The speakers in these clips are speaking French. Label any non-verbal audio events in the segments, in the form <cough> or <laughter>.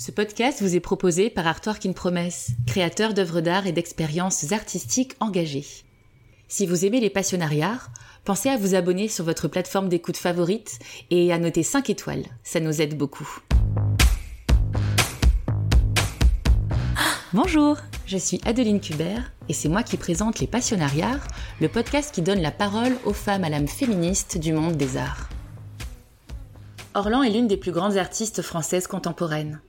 Ce podcast vous est proposé par Art Work in Promesse, créateur d'œuvres d'art et d'expériences artistiques engagées. Si vous aimez les passionnariats, pensez à vous abonner sur votre plateforme d'écoute favorite et à noter 5 étoiles, ça nous aide beaucoup. Bonjour, je suis Adeline Kubert et c'est moi qui présente Les Passionnariats, le podcast qui donne la parole aux femmes à l'âme féministe du monde des arts. Orlan est l'une des plus grandes artistes françaises contemporaines.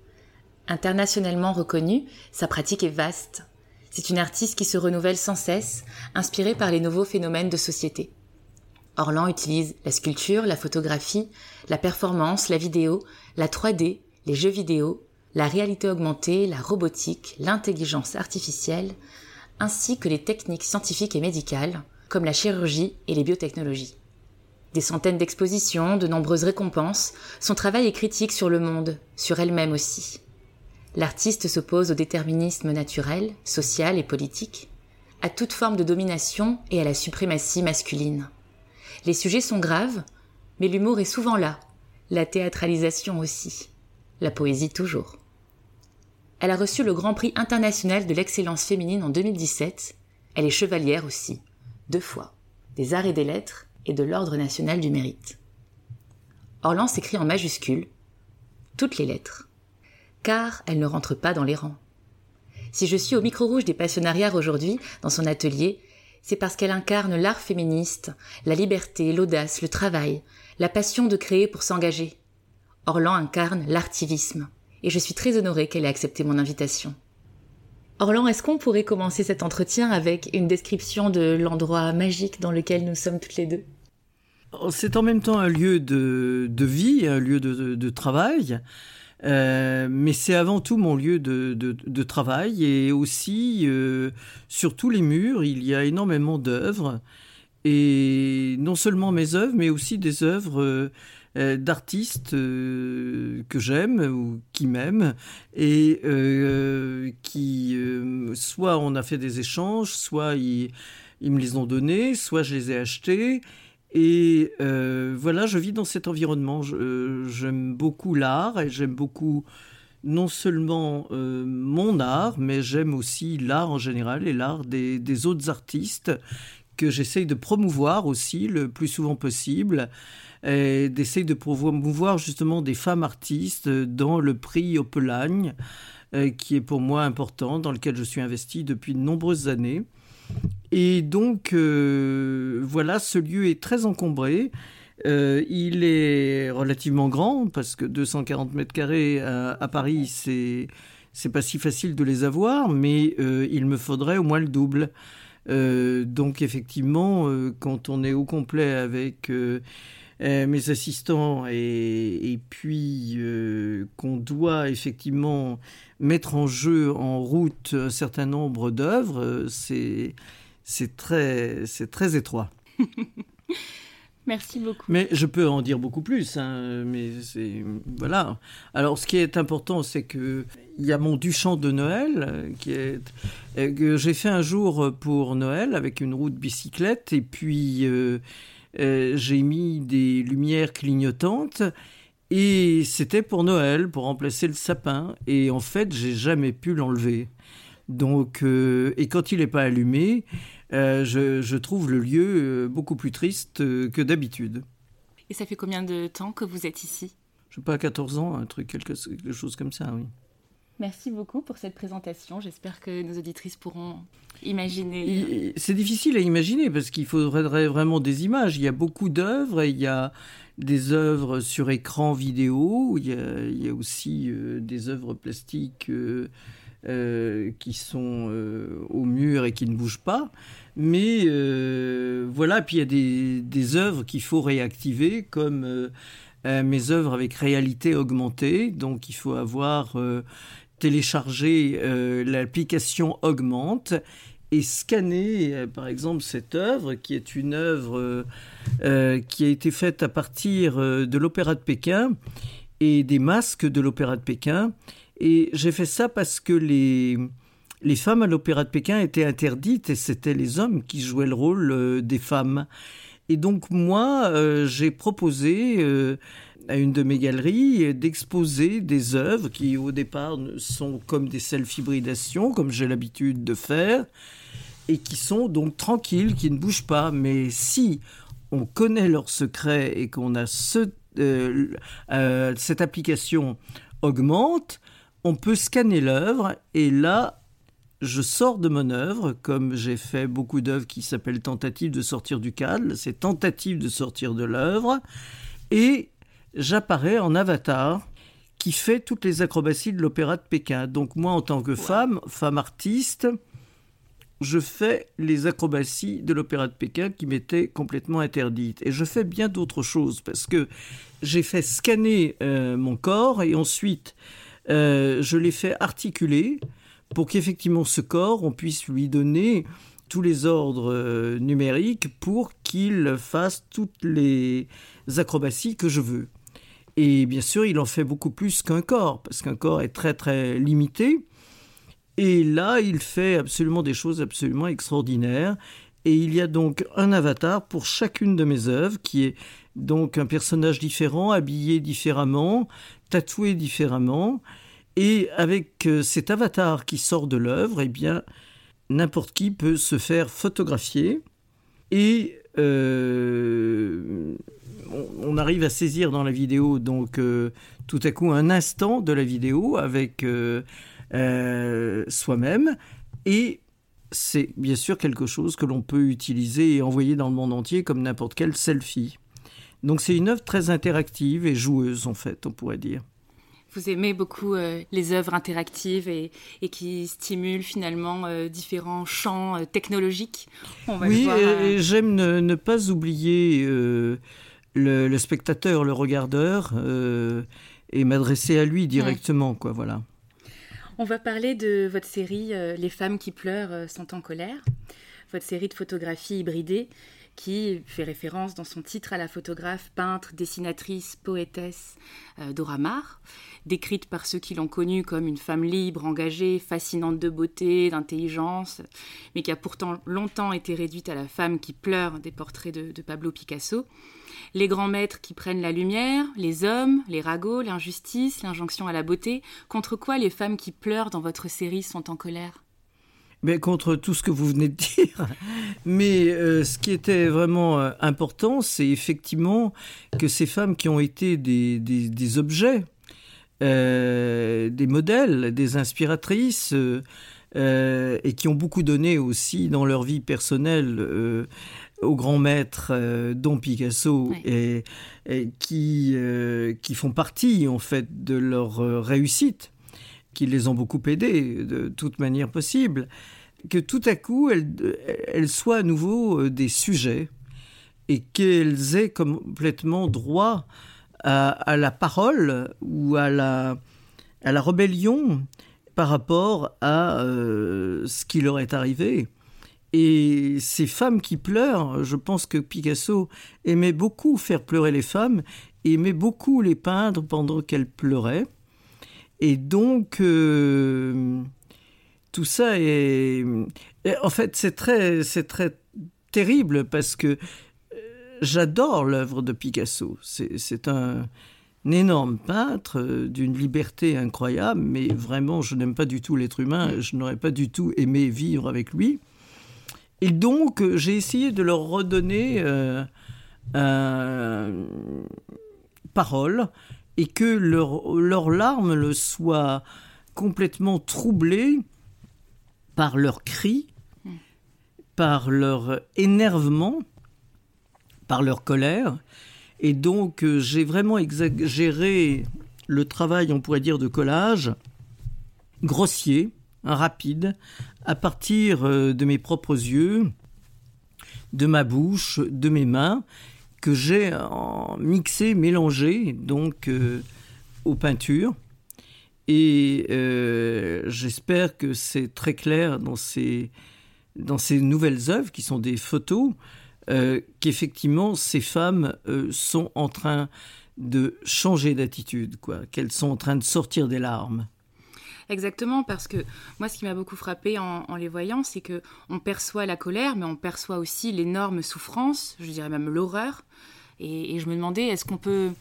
Internationalement reconnue, sa pratique est vaste. C'est une artiste qui se renouvelle sans cesse, inspirée par les nouveaux phénomènes de société. Orlan utilise la sculpture, la photographie, la performance, la vidéo, la 3D, les jeux vidéo, la réalité augmentée, la robotique, l'intelligence artificielle, ainsi que les techniques scientifiques et médicales, comme la chirurgie et les biotechnologies. Des centaines d'expositions, de nombreuses récompenses, son travail est critique sur le monde, sur elle-même aussi. L'artiste s'oppose au déterminisme naturel, social et politique, à toute forme de domination et à la suprématie masculine. Les sujets sont graves, mais l'humour est souvent là, la théâtralisation aussi, la poésie toujours. Elle a reçu le Grand Prix international de l'excellence féminine en 2017. Elle est chevalière aussi, deux fois, des arts et des lettres et de l'Ordre national du mérite. Orlan s'écrit en majuscule toutes les lettres, car elle ne rentre pas dans les rangs. Si je suis au micro rouge des passionnariats aujourd'hui, dans son atelier, c'est parce qu'elle incarne l'art féministe, la liberté, l'audace, le travail, la passion de créer pour s'engager. Orlan incarne l'artivisme et je suis très honorée qu'elle ait accepté mon invitation. Orlan, est-ce qu'on pourrait commencer cet entretien avec une description de l'endroit magique dans lequel nous sommes toutes les deux? C'est en même temps un lieu de, vie, un lieu de, travail, euh, mais c'est avant tout mon lieu de, travail et aussi euh, sur tous les murs, il y a énormément d'œuvres et non seulement mes œuvres, mais aussi des œuvres euh, d'artistes que j'aime ou qui m'aiment et qui soit on a fait des échanges, soit ils, me les ont donnés, soit je les ai achetés. Et voilà, je vis dans cet environnement. J'aime beaucoup l'art et j'aime beaucoup non seulement mon art, mais j'aime aussi l'art en général et l'art des, autres artistes que j'essaye de promouvoir aussi le plus souvent possible d'essayer de promouvoir justement des femmes artistes dans le prix Opelagne, euh, qui est pour moi important, dans lequel je suis investi depuis de nombreuses années. Et donc, euh, voilà, ce lieu est très encombré. Euh, il est relativement grand, parce que 240 mètres carrés à, Paris, c'est c'est pas si facile de les avoir, mais il me faudrait au moins le double. donc effectivement, quand on est au complet avec euh, mes assistants et, puis euh, qu'on doit effectivement mettre en jeu, en route un certain nombre d'œuvres, euh, c'est, très, très étroit. <laughs> Merci beaucoup. Mais je peux en dire beaucoup plus. Hein, mais c'est voilà. Alors, ce qui est important, c'est que il y a mon Duchamp de Noël qui est que j'ai fait un jour pour Noël avec une roue de bicyclette et puis euh, j'ai mis des lumières clignotantes et c'était pour Noël, pour remplacer le sapin. Et en fait, j'ai jamais pu l'enlever. Donc, euh, et quand il n'est pas allumé, euh, je, trouve le lieu beaucoup plus triste que d'habitude. Et ça fait combien de temps que vous êtes ici? Je sais pas, 14 ans, un truc, quelque chose comme ça, oui. Merci beaucoup pour cette présentation. J'espère que nos auditrices pourront imaginer. C'est difficile à imaginer parce qu'il faudrait vraiment des images. Il y a beaucoup d'œuvres il y a des œuvres sur écran vidéo. Il y a, aussi euh, des œuvres plastiques euh, euh, qui sont au mur et qui ne bougent pas. Mais voilà, puis il y a des, des œuvres qu'il faut réactiver comme mes œuvres avec réalité augmentée. Donc il faut avoir télécharger euh, l'application Augmente et scanner, euh, par exemple, cette œuvre, qui est une œuvre euh, qui a été faite à partir de l'Opéra de Pékin et des masques de l'Opéra de Pékin. Et j'ai fait ça parce que les, les femmes à l'Opéra de Pékin étaient interdites et c'était les hommes qui jouaient le rôle des femmes. Et donc moi, j'ai proposé à une de mes galeries d'exposer des œuvres qui au départ sont comme des self-hybridations, comme j'ai l'habitude de faire, et qui sont donc tranquilles, qui ne bougent pas. Mais si on connaît leur secret et qu'on a ce, euh, euh, cette application augmente, on peut scanner l'œuvre et là, je sors de mon œuvre, comme j'ai fait beaucoup d'œuvres qui s'appellent tentative de sortir du cadre, c'est tentative de sortir de l'œuvre, et j'apparais en avatar qui fait toutes les acrobaties de l'opéra de Pékin. Donc moi, en tant que femme, femme artiste, je fais les acrobaties de l'opéra de Pékin qui m'étaient complètement interdites. Et je fais bien d'autres choses parce que j'ai fait scanner euh, mon corps et ensuite euh, je l'ai fait articuler pour qu'effectivement ce corps, on puisse lui donner tous les ordres euh, numériques pour qu'il fasse toutes les acrobaties que je veux. Et bien sûr, il en fait beaucoup plus qu'un corps, parce qu'un corps est très très limité. Et là, il fait absolument des choses absolument extraordinaires. Et il y a donc un avatar pour chacune de mes œuvres, qui est donc un personnage différent, habillé différemment, tatoué différemment. Et avec euh, cet avatar qui sort de l'œuvre, eh bien, n'importe qui peut se faire photographier. Et euh, on, arrive à saisir dans la vidéo donc euh, tout à coup un instant de la vidéo avec euh, soi-même. Et c'est bien sûr quelque chose que l'on peut utiliser et envoyer dans le monde entier comme n'importe quel selfie. Donc c'est une œuvre très interactive et joueuse en fait, on pourrait dire. Vous aimez beaucoup euh, les œuvres interactives et, qui stimulent finalement euh, différents champs technologiques? oui, j'aime ne, pas oublier le, spectateur, le regardeur, et m'adresser à lui directement, quoi, voilà. On va parler de votre série euh, Les femmes qui pleurent euh, sont en colère, votre série de photographies hybridées qui fait référence dans son titre à la photographe, peintre, dessinatrice, poétesse euh, Dora Maar, décrite par ceux qui l'ont connue comme une femme libre, engagée, fascinante de beauté, d'intelligence, mais qui a pourtant longtemps été réduite à la femme qui pleure des portraits de Pablo Picasso. Les grands maîtres qui prennent la lumière, les hommes, les ragots, l'injustice, l'injonction à la beauté, contre quoi les femmes qui pleurent dans votre série sont en colère? Mais contre tout ce que vous venez de dire. Mais euh, ce qui était vraiment euh, important, c'est effectivement que ces femmes qui ont été des, objets, euh, des modèles, des inspiratrices, et qui ont beaucoup donné aussi dans leur vie personnelle aux grands maîtres euh, dont Picasso et, qui, euh, qui font partie en fait de leur euh, réussite, qui les ont beaucoup aidés de toute manière possible, que tout à coup elles, soient à nouveau des sujets et qu'elles aient complètement droit à, la parole ou à la, à la rébellion par rapport à ce qui leur est arrivé. Et ces femmes qui pleurent, je pense que Picasso aimait beaucoup faire pleurer les femmes, aimait beaucoup les peindre pendant qu'elles pleuraient. Et donc, euh, tout ça est... En fait, c'est très, très terrible parce que euh, j'adore l'œuvre de Picasso. C'est un, un, énorme peintre euh, d'une liberté incroyable, mais vraiment, je n'aime pas du tout l'être humain. Je n'aurais pas du tout aimé vivre avec lui. Et donc, j'ai essayé de leur redonner euh, parole et que leurs larmes le soient complètement troublées par leurs cris, par leur énervement, par leur colère. Et donc, euh, j'ai vraiment exagéré le travail, on pourrait dire, de collage, grossier, rapide, à partir euh, de mes propres yeux, de ma bouche, de mes mains, que j'ai mixé, mélangé donc euh, aux peintures. Et euh, j'espère que c'est très clair dans ces, dans ces nouvelles œuvres qui sont des photos, qu'effectivement ces femmes sont en train de changer d'attitude, quoi, qu'elles sont en train de sortir des larmes. Exactement, parce que moi, ce qui m'a beaucoup frappé en, les voyant, c'est que on perçoit la colère, mais on perçoit aussi l'énorme souffrance, je dirais même l'horreur. Et, je me demandais, est-ce qu'on peut,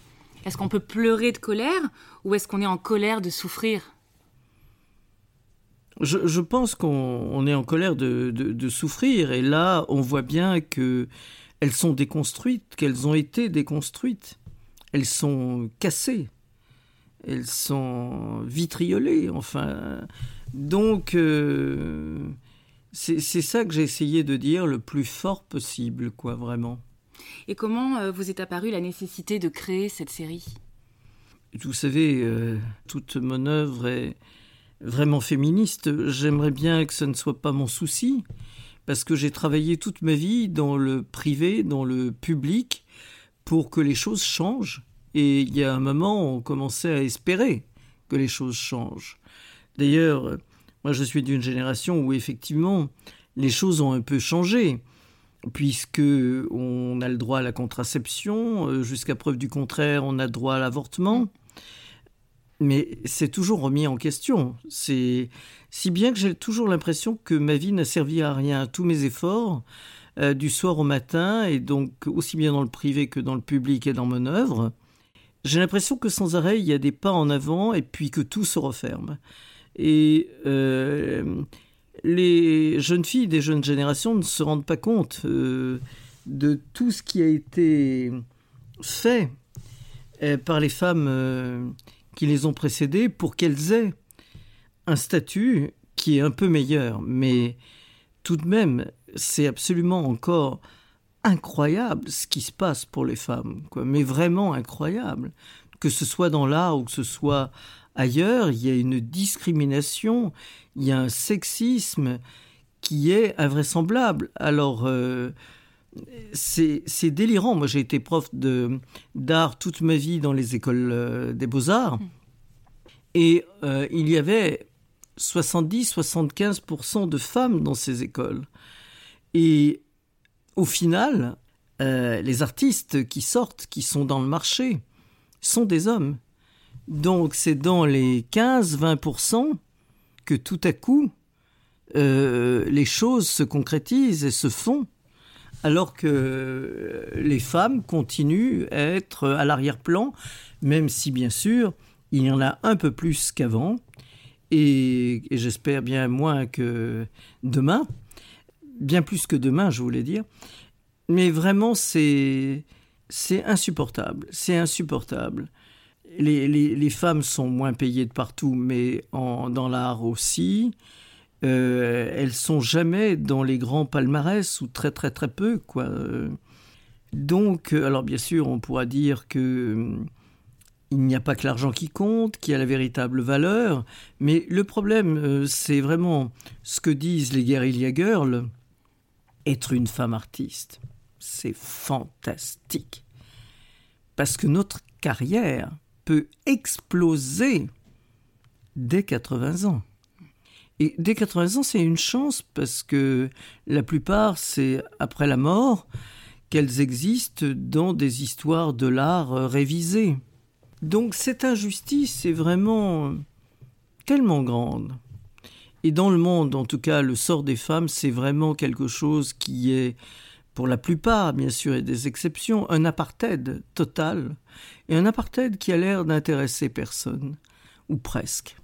est-ce peut pleurer de colère, ou est-ce qu'on est en colère de souffrir? Je, pense qu'on est en colère de, de, souffrir, et là, on voit bien que elles sont déconstruites, qu'elles ont été déconstruites, elles sont cassées elles sont vitriolées, enfin. Donc, euh, c'est ça que j'ai essayé de dire le plus fort possible, quoi, vraiment. Et comment euh, vous est apparue la nécessité de créer cette série? Vous savez, euh, toute mon œuvre est vraiment féministe. J'aimerais bien que ce ne soit pas mon souci, parce que j'ai travaillé toute ma vie dans le privé, dans le public, pour que les choses changent. Et il y a un moment, on commençait à espérer que les choses changent. D'ailleurs, moi je suis d'une génération où effectivement les choses ont un peu changé, puisque on a le droit à la contraception, euh, jusqu'à preuve du contraire, on a le droit à l'avortement. Mais c'est toujours remis en question. C'est si bien que j'ai toujours l'impression que ma vie n'a servi à rien. Tous mes efforts, euh, du soir au matin, et donc aussi bien dans le privé que dans le public et dans mon œuvre, j'ai l'impression que sans arrêt, il y a des pas en avant et puis que tout se referme. Et euh, les jeunes filles des jeunes générations ne se rendent pas compte euh, de tout ce qui a été fait euh, par les femmes qui les ont précédées pour qu'elles aient un statut qui est un peu meilleur. Mais tout de même, c'est absolument encore incroyable ce qui se passe pour les femmes, quoi, mais vraiment incroyable. Que ce soit dans l'art ou que ce soit ailleurs, il y a une discrimination, il y a un sexisme qui est invraisemblable. Alors, euh, c'est délirant. Moi, j'ai été prof d'art toute ma vie dans les écoles euh, des beaux-arts. Et euh, il y avait 70-75% de femmes dans ces écoles. Et au final, euh, les artistes qui sortent, qui sont dans le marché, sont des hommes. Donc c'est dans les 15-20% que tout à coup, euh, les choses se concrétisent et se font, alors que les femmes continuent à être à l'arrière-plan, même si bien sûr, il y en a un peu plus qu'avant, et j'espère bien moins que demain bien plus que demain, je voulais dire. Mais vraiment, c'est c'est insupportable. C'est insupportable. Les, les, femmes sont moins payées de partout, mais en, dans l'art aussi. Euh, elles sont jamais dans les grands palmarès ou très très très peu quoi. Donc, alors bien sûr, on pourra dire que euh, il n'y a pas que l'argent qui compte, qui a la véritable valeur, mais le problème, euh, c'est vraiment ce que disent les guerrilla girls, être une femme artiste, c'est fantastique. Parce que notre carrière peut exploser dès 80 ans. Et dès 80 ans, c'est une chance parce que la plupart, c'est après la mort qu'elles existent dans des histoires de l'art révisées. Donc cette injustice est vraiment tellement grande. Et dans le monde, en tout cas, le sort des femmes, c'est vraiment quelque chose qui est, pour la plupart, bien sûr, et des exceptions, un apartheid total, et un apartheid qui a l'air d'intéresser personne, ou presque.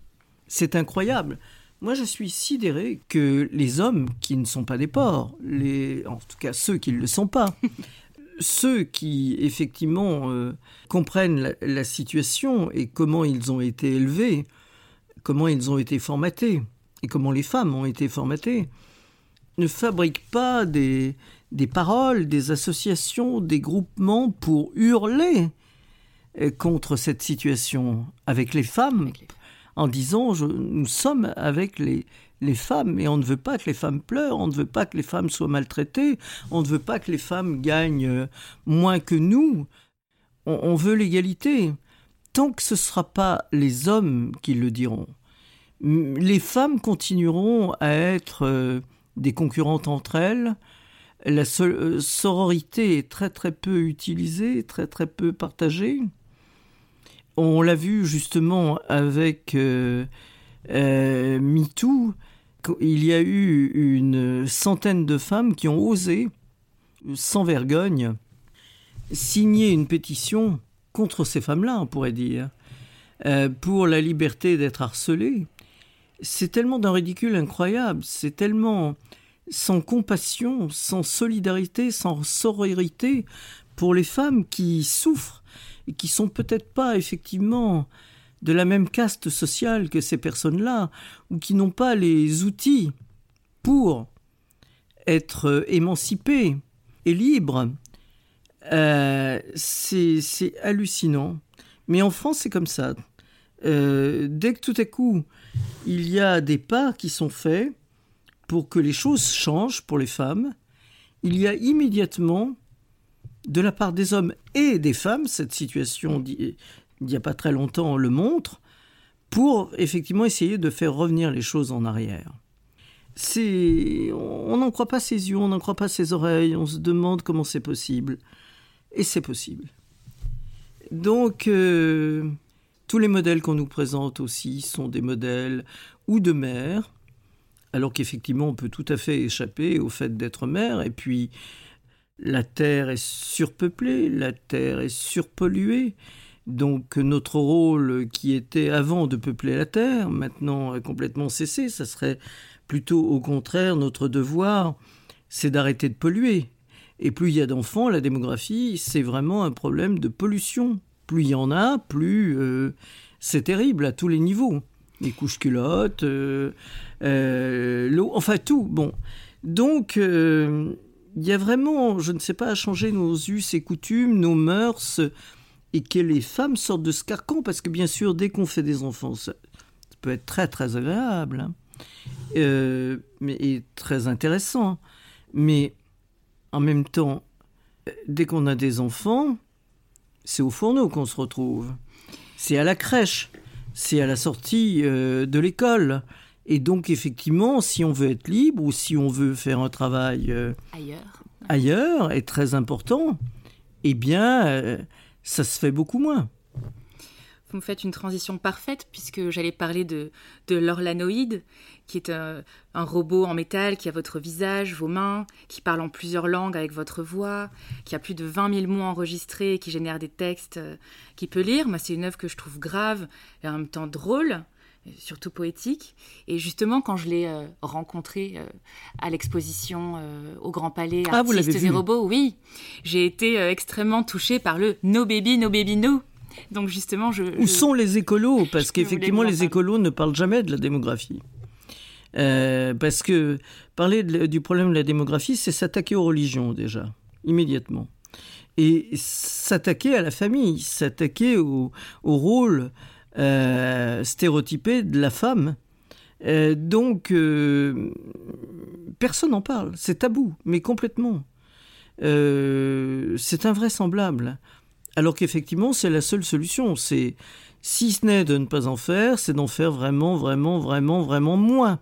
C'est incroyable. Moi, je suis sidéré que les hommes qui ne sont pas des porcs, en tout cas ceux qui ne le sont pas, <laughs> ceux qui effectivement euh, comprennent la situation et comment ils ont été élevés, comment ils ont été formatés, et comment les femmes ont été formatées, ne fabriquent pas des, des paroles, des associations, des groupements pour hurler euh, contre cette situation avec les femmes, en disant nous sommes avec les, les femmes et on ne veut pas que les femmes pleurent, on ne veut pas que les femmes soient maltraitées, on ne veut pas que les femmes gagnent euh, moins que nous, on, on veut l'égalité. Tant que ce ne sera pas les hommes qui le diront, les femmes continueront à être euh, des concurrentes entre elles. La euh, sororité est très très peu utilisée, très très peu partagée. On l'a vu justement avec euh, MeToo, il y a eu une centaine de femmes qui ont osé, sans vergogne, signer une pétition contre ces femmes-là, on pourrait dire, pour la liberté d'être harcelées. C'est tellement d'un ridicule incroyable, c'est tellement sans compassion, sans solidarité, sans sororité pour les femmes qui souffrent et qui sont peut-être pas effectivement de la même caste sociale que ces personnes-là, ou qui n'ont pas les outils pour être émancipées et libres. Euh, c'est hallucinant. Mais en France, c'est comme ça. Euh, dès que tout à coup, il y a des pas qui sont faits pour que les choses changent pour les femmes, il y a immédiatement, de la part des hommes et des femmes, cette situation il n'y a pas très longtemps le montre, pour effectivement essayer de faire revenir les choses en arrière. C'est, on n'en croit pas ses yeux, on n'en croit pas ses oreilles, on se demande comment c'est possible, et c'est possible. Donc, euh, tous les modèles qu'on nous présente aussi sont des modèles ou de mère, alors qu'effectivement on peut tout à fait échapper au fait d'être mère, et puis la Terre est surpeuplée, la Terre est surpolluée, donc notre rôle qui était avant de peupler la Terre, maintenant a complètement cessé. Ça serait plutôt au contraire notre devoir, c'est d'arrêter de polluer. Et plus il y a d'enfants, la démographie, c'est vraiment un problème de pollution. Plus il y en a, plus euh, c'est terrible à tous les niveaux. Les couches culottes, euh, euh, l'eau, enfin tout. Bon. Donc, il y a vraiment, je ne sais pas, à changer nos us et coutumes, nos mœurs, et que les femmes sortent de ce carcan, parce que bien sûr, dès qu'on fait des enfants, ça, peut être très très agréable, hein. mais, et très intéressant. Mais en même temps, dès qu'on a des enfants, c'est au fourneau qu'on se retrouve. C'est à la crèche, c'est à la sortie euh, de l'école. Et donc, effectivement, si on veut être libre ou si on veut faire un travail euh, ailleurs. ailleurs, est très important, eh bien, ça se fait beaucoup moins. Vous me faites une transition parfaite puisque j'allais parler de, de l'orlanoïde, qui est un, robot en métal qui a votre visage, vos mains, qui parle en plusieurs langues avec votre voix, qui a plus de 20 000 mots enregistrés, qui génère des textes, euh, qui peut lire. Moi, c'est une œuvre que je trouve grave et en même temps drôle surtout poétique. Et justement, quand je l'ai euh, rencontré euh, à l'exposition euh, au Grand Palais, ah, Artistes et robots, oui, j'ai été extrêmement touchée par le No Baby, No Baby, No. Donc justement, je... Où sont les écolos? Parce qu'effectivement, les écolos ne parlent jamais de la démographie. Parce que parler du problème de la démographie, c'est s'attaquer aux religions déjà, immédiatement. Et s'attaquer à la famille, s'attaquer au, rôle euh, stéréotypée de la femme. Euh, donc, euh, personne n'en parle. C'est tabou, mais complètement. c'est invraisemblable. Alors qu'effectivement, c'est la seule solution. Si ce n'est de ne pas en faire, c'est d'en faire vraiment, vraiment, vraiment, vraiment moins.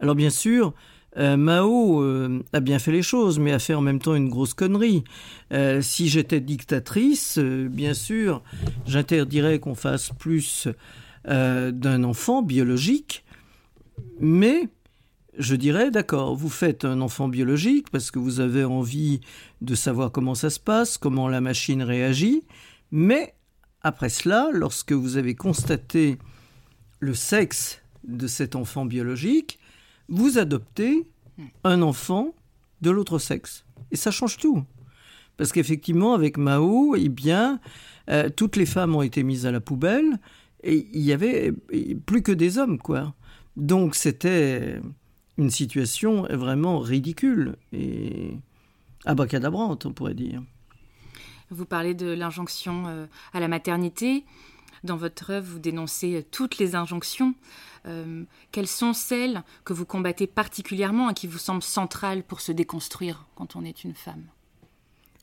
Alors bien sûr, euh, Mao euh, a bien fait les choses, mais a fait en même temps une grosse connerie. Euh, si j'étais dictatrice, bien sûr, j'interdirais qu'on fasse plus d'un enfant biologique, mais je dirais, d'accord, vous faites un enfant biologique parce que vous avez envie de savoir comment ça se passe, comment la machine réagit, mais après cela, lorsque vous avez constaté le sexe de cet enfant biologique, vous adoptez un enfant de l'autre sexe. Et ça change tout. Parce qu'effectivement, avec Mao, eh bien, euh, toutes les femmes ont été mises à la poubelle et il y avait plus que des hommes, quoi. Donc c'était une situation vraiment ridicule et abacadabrante, on pourrait dire. Vous parlez de l'injonction euh, à la maternité. Dans votre œuvre, vous dénoncez euh, toutes les injonctions. Euh, quelles sont celles que vous combattez particulièrement et qui vous semblent centrales pour se déconstruire quand on est une femme?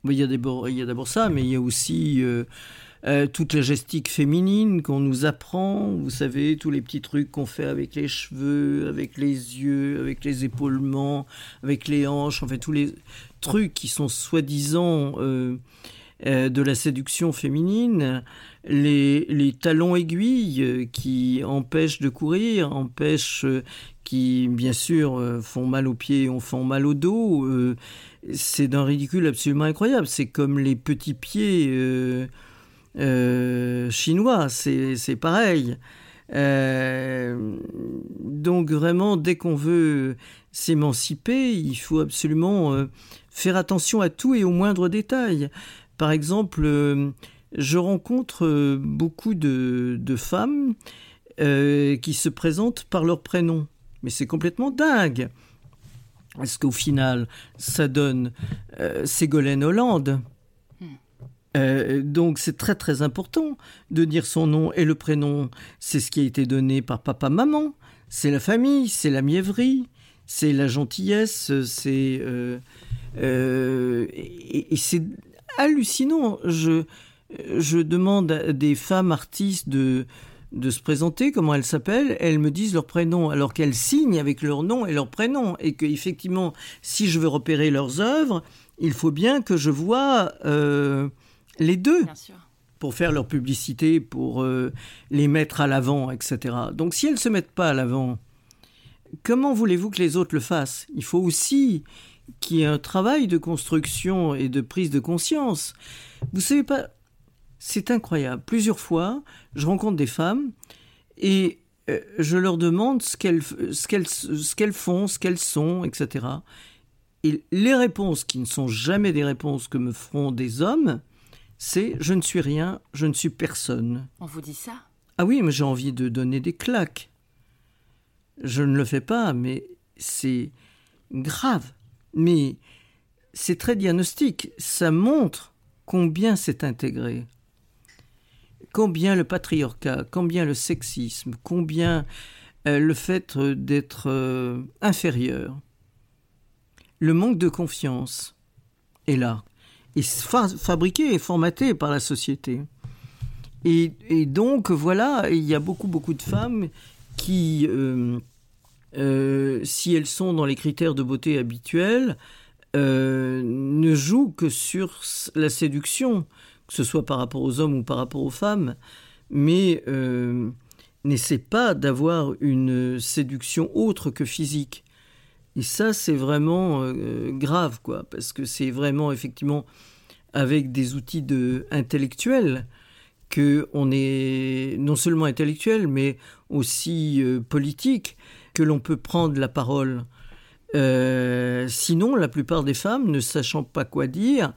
Il y a d'abord ça, mais il y a aussi euh, toute la gestique féminine qu'on nous apprend. Vous savez, tous les petits trucs qu'on fait avec les cheveux, avec les yeux, avec les épaulements, avec les hanches, en fait, tous les trucs qui sont soi-disant de la séduction féminine, les, talons aiguilles qui empêchent de courir, empêchent, qui bien sûr font mal aux pieds, on font mal au dos. c'est d'un ridicule absolument incroyable. C'est comme les petits pieds chinois, c'est pareil. Euh, donc vraiment, dès qu'on veut s'émanciper, il faut absolument euh, faire attention à tout et au moindre détail. Par exemple, euh, je rencontre beaucoup de, femmes qui se présentent par leur prénom. Mais c'est complètement dingue. Est-ce qu'au final, ça donne Ségolène Hollande? Euh, donc c'est très très important de dire son nom et le prénom. C'est ce qui a été donné par papa-maman. C'est la famille, c'est la mièvrerie, c'est la gentillesse, c'est euh, euh, et, c'est hallucinant. Je je demande à des femmes artistes de de se présenter, comment elles s'appellent, elles me disent leur prénom, alors qu'elles signent avec leur nom et leur prénom, et que effectivement, si je veux repérer leurs œuvres, il faut bien que je vois les deux. Pour faire leur publicité, pour euh, les mettre à l'avant, etc. Donc si elles ne se mettent pas à l'avant, comment voulez-vous que les autres le fassent? Il faut aussi qu'il y ait un travail de construction et de prise de conscience. Vous savez pas, c'est incroyable. Plusieurs fois, je rencontre des femmes et euh, je leur demande ce qu'elles, ce qu'elles, ce qu'elles font, ce qu'elles sont, etc. Et les réponses, qui ne sont jamais des réponses que me feront des hommes, c'est je ne suis rien, je ne suis personne. On vous dit ça? Ah oui, mais j'ai envie de donner des claques. Je ne le fais pas, mais c'est grave. Mais c'est très diagnostique. Ça montre combien c'est intégré. Combien le patriarcat, combien le sexisme, combien euh, le fait d'être euh, inférieur. Le manque de confiance est là est fabriqué et formaté par la société. Et, donc, voilà, il y a beaucoup, beaucoup de femmes qui, euh, euh, si elles sont dans les critères de beauté habituels, euh, ne jouent que sur la séduction, que ce soit par rapport aux hommes ou par rapport aux femmes, mais n'essaient pas d'avoir une séduction autre que physique. Et ça, c'est vraiment euh, grave, quoi, parce que c'est vraiment effectivement avec des outils intellectuels que on est non seulement intellectuel, mais aussi euh, politique, que l'on peut prendre la parole. Euh, sinon, la plupart des femmes, ne sachant pas quoi dire,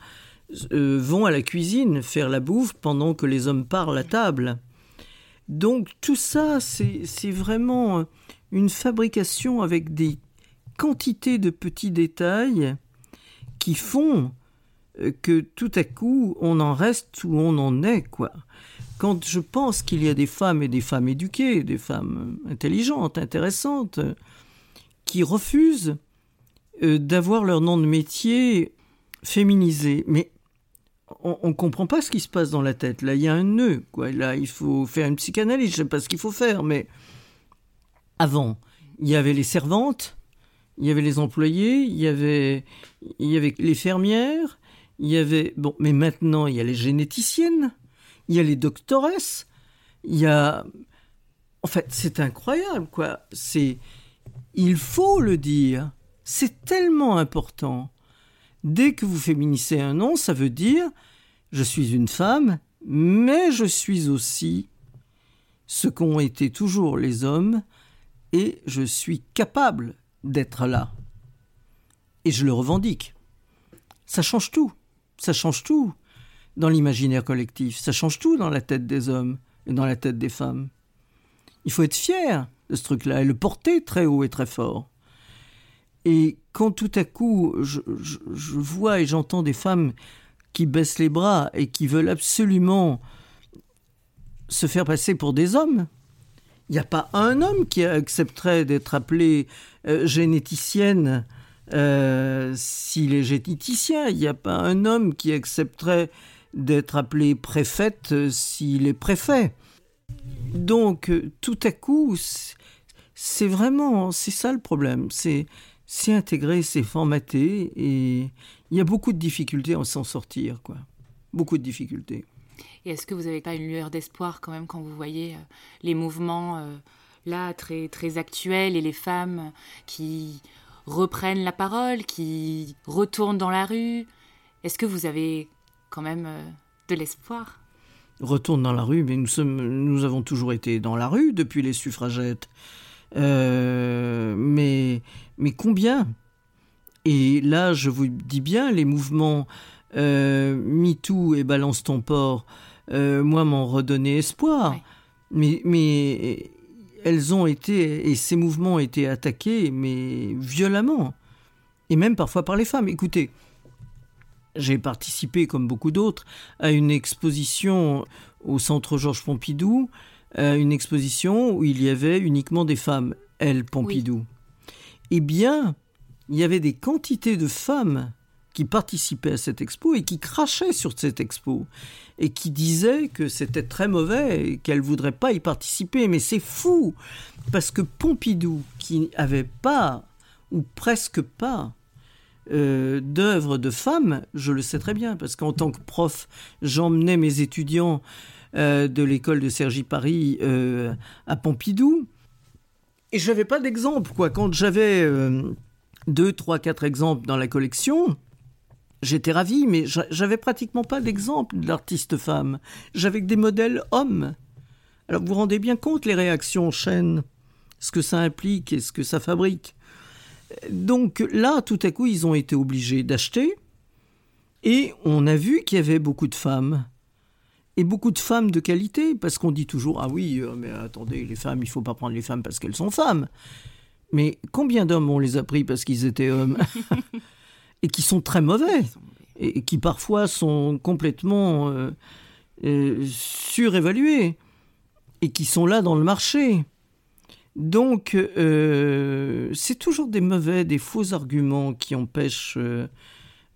vont à la cuisine faire la bouffe pendant que les hommes parlent à table. Donc tout ça, c'est vraiment une fabrication avec des quantité de petits détails qui font euh, que tout à coup on en reste où on en est quoi. Quand je pense qu'il y a des femmes et des femmes éduquées, des femmes intelligentes, intéressantes, qui refusent euh, d'avoir leur nom de métier féminisé, mais on ne comprend pas ce qui se passe dans la tête. Là, il y a un nœud. Quoi. Là, il faut faire une psychanalyse. Je ne sais pas ce qu'il faut faire, mais avant, il y avait les servantes, il y avait les employés, il y avait, il y avait les fermières, il y avait bon, mais maintenant il y a les généticiennes, il y a les doctoresses, il y a, en fait, c'est incroyable quoi. C'est, il faut le dire, c'est tellement important. Dès que vous féminisez un nom, ça veut dire je suis une femme, mais je suis aussi ce qu'ont été toujours les hommes, et je suis capable d'être là. Et je le revendique. Ça change tout. Ça change tout dans l'imaginaire collectif. Ça change tout dans la tête des hommes et dans la tête des femmes. Il faut être fier de ce truc-là et le porter très haut et très fort. Et quand tout à coup je, vois et j'entends des femmes qui baissent les bras et qui veulent absolument se faire passer pour des hommes, il n'y a pas un homme qui accepterait d'être appelé euh, généticienne euh, s'il est généticien. Il n'y a pas un homme qui accepterait d'être appelé préfète euh, s'il est préfet. Donc, tout à coup, c'est vraiment, c'est ça le problème. C'est, intégré, c'est formaté, et il y a beaucoup de difficultés à s'en sortir, quoi. beaucoup de difficultés. Et est-ce que vous n'avez pas une lueur d'espoir quand même quand vous voyez les mouvements là très très actuels et les femmes qui reprennent la parole, qui retournent dans la rue? Est-ce que vous avez quand même de l'espoir? Retourne dans la rue, mais nous, sommes, nous avons toujours été dans la rue depuis les suffragettes. Euh, mais, mais combien? Et là, je vous dis bien, les mouvements euh, MeToo et Balance ton port, euh, moi, m'ont redonné espoir. Mais, mais elles ont été, et ces mouvements ont été attaqués, mais violemment. Et même parfois par les femmes. Écoutez, j'ai participé, comme beaucoup d'autres, à une exposition au Centre Georges Pompidou, une exposition où il y avait uniquement des femmes, elle, Pompidou. Eh bien, il y avait des quantités de femmes qui participaient à cette expo et qui crachaient sur cette expo et qui disaient que c'était très mauvais et qu'elles ne voudraient pas y participer. Mais c'est fou parce que Pompidou, qui n'avait pas ou presque pas euh, d'œuvres de femmes, je le sais très bien, parce qu'en tant que prof, j'emmenais mes étudiants euh, de l'école de Sergi Paris euh, à Pompidou. Et je n'avais pas d'exemple, quoi. Quand j'avais deux, trois, quatre exemples dans la collection, j'étais ravi, mais j'avais pratiquement pas d'exemple d'artistes femmes. J'avais que des modèles hommes. Alors vous vous rendez bien compte les réactions en chaîne, ce que ça implique et ce que ça fabrique. Donc là, tout à coup, ils ont été obligés d'acheter. Et on a vu qu'il y avait beaucoup de femmes. Et beaucoup de femmes de qualité, parce qu'on dit toujours Ah oui, euh, mais attendez, les femmes, il faut pas prendre les femmes parce qu'elles sont femmes. Mais combien d'hommes on les a pris parce qu'ils étaient hommes <laughs> Et qui sont très mauvais. Et qui parfois sont complètement euh, euh, surévalués. Et qui sont là dans le marché. Donc, euh, c'est toujours des mauvais, des faux arguments qui empêchent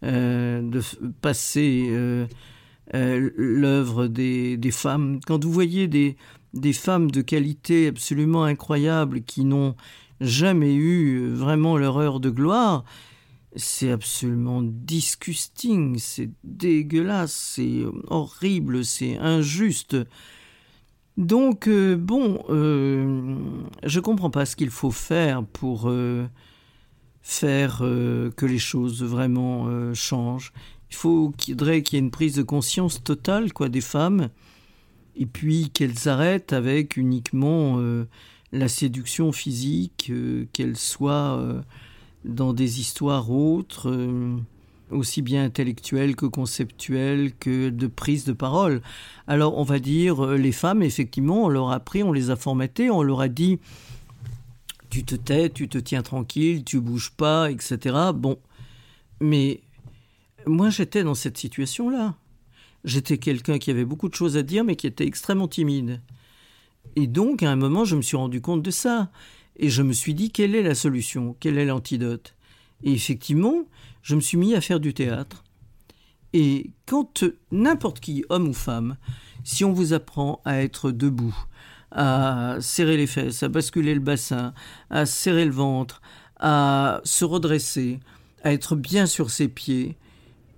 de passer l'œuvre des, femmes. Quand vous voyez des, des femmes de qualité absolument incroyable qui n'ont jamais eu vraiment leur heure de gloire, c'est absolument disgusting, c'est dégueulasse, c'est horrible, c'est injuste. Donc, euh, bon, euh, je comprends pas ce qu'il faut faire pour euh, faire que les choses vraiment changent. Il faudrait qu'il y ait une prise de conscience totale quoi, des femmes, et puis qu'elles arrêtent avec uniquement la séduction physique, qu'elles soient dans des histoires autres aussi bien intellectuelle que conceptuelle que de prise de parole. Alors on va dire, euh, les femmes, effectivement, on leur a pris, on les a formatées, on leur a dit, tu te tais, tu te tiens tranquille, tu bouges pas, etc. Bon, mais moi j'étais dans cette situation-là. J'étais quelqu'un qui avait beaucoup de choses à dire, mais qui était extrêmement timide. Et donc, à un moment, je me suis rendu compte de ça. Et je me suis dit, quelle est la solution? Quel est l'antidote? Et effectivement, je me suis mis à faire du théâtre. Et quand n'importe qui, homme ou femme, si on vous apprend à être debout, à serrer les fesses, à basculer le bassin, à serrer le ventre, à se redresser, à être bien sur ses pieds,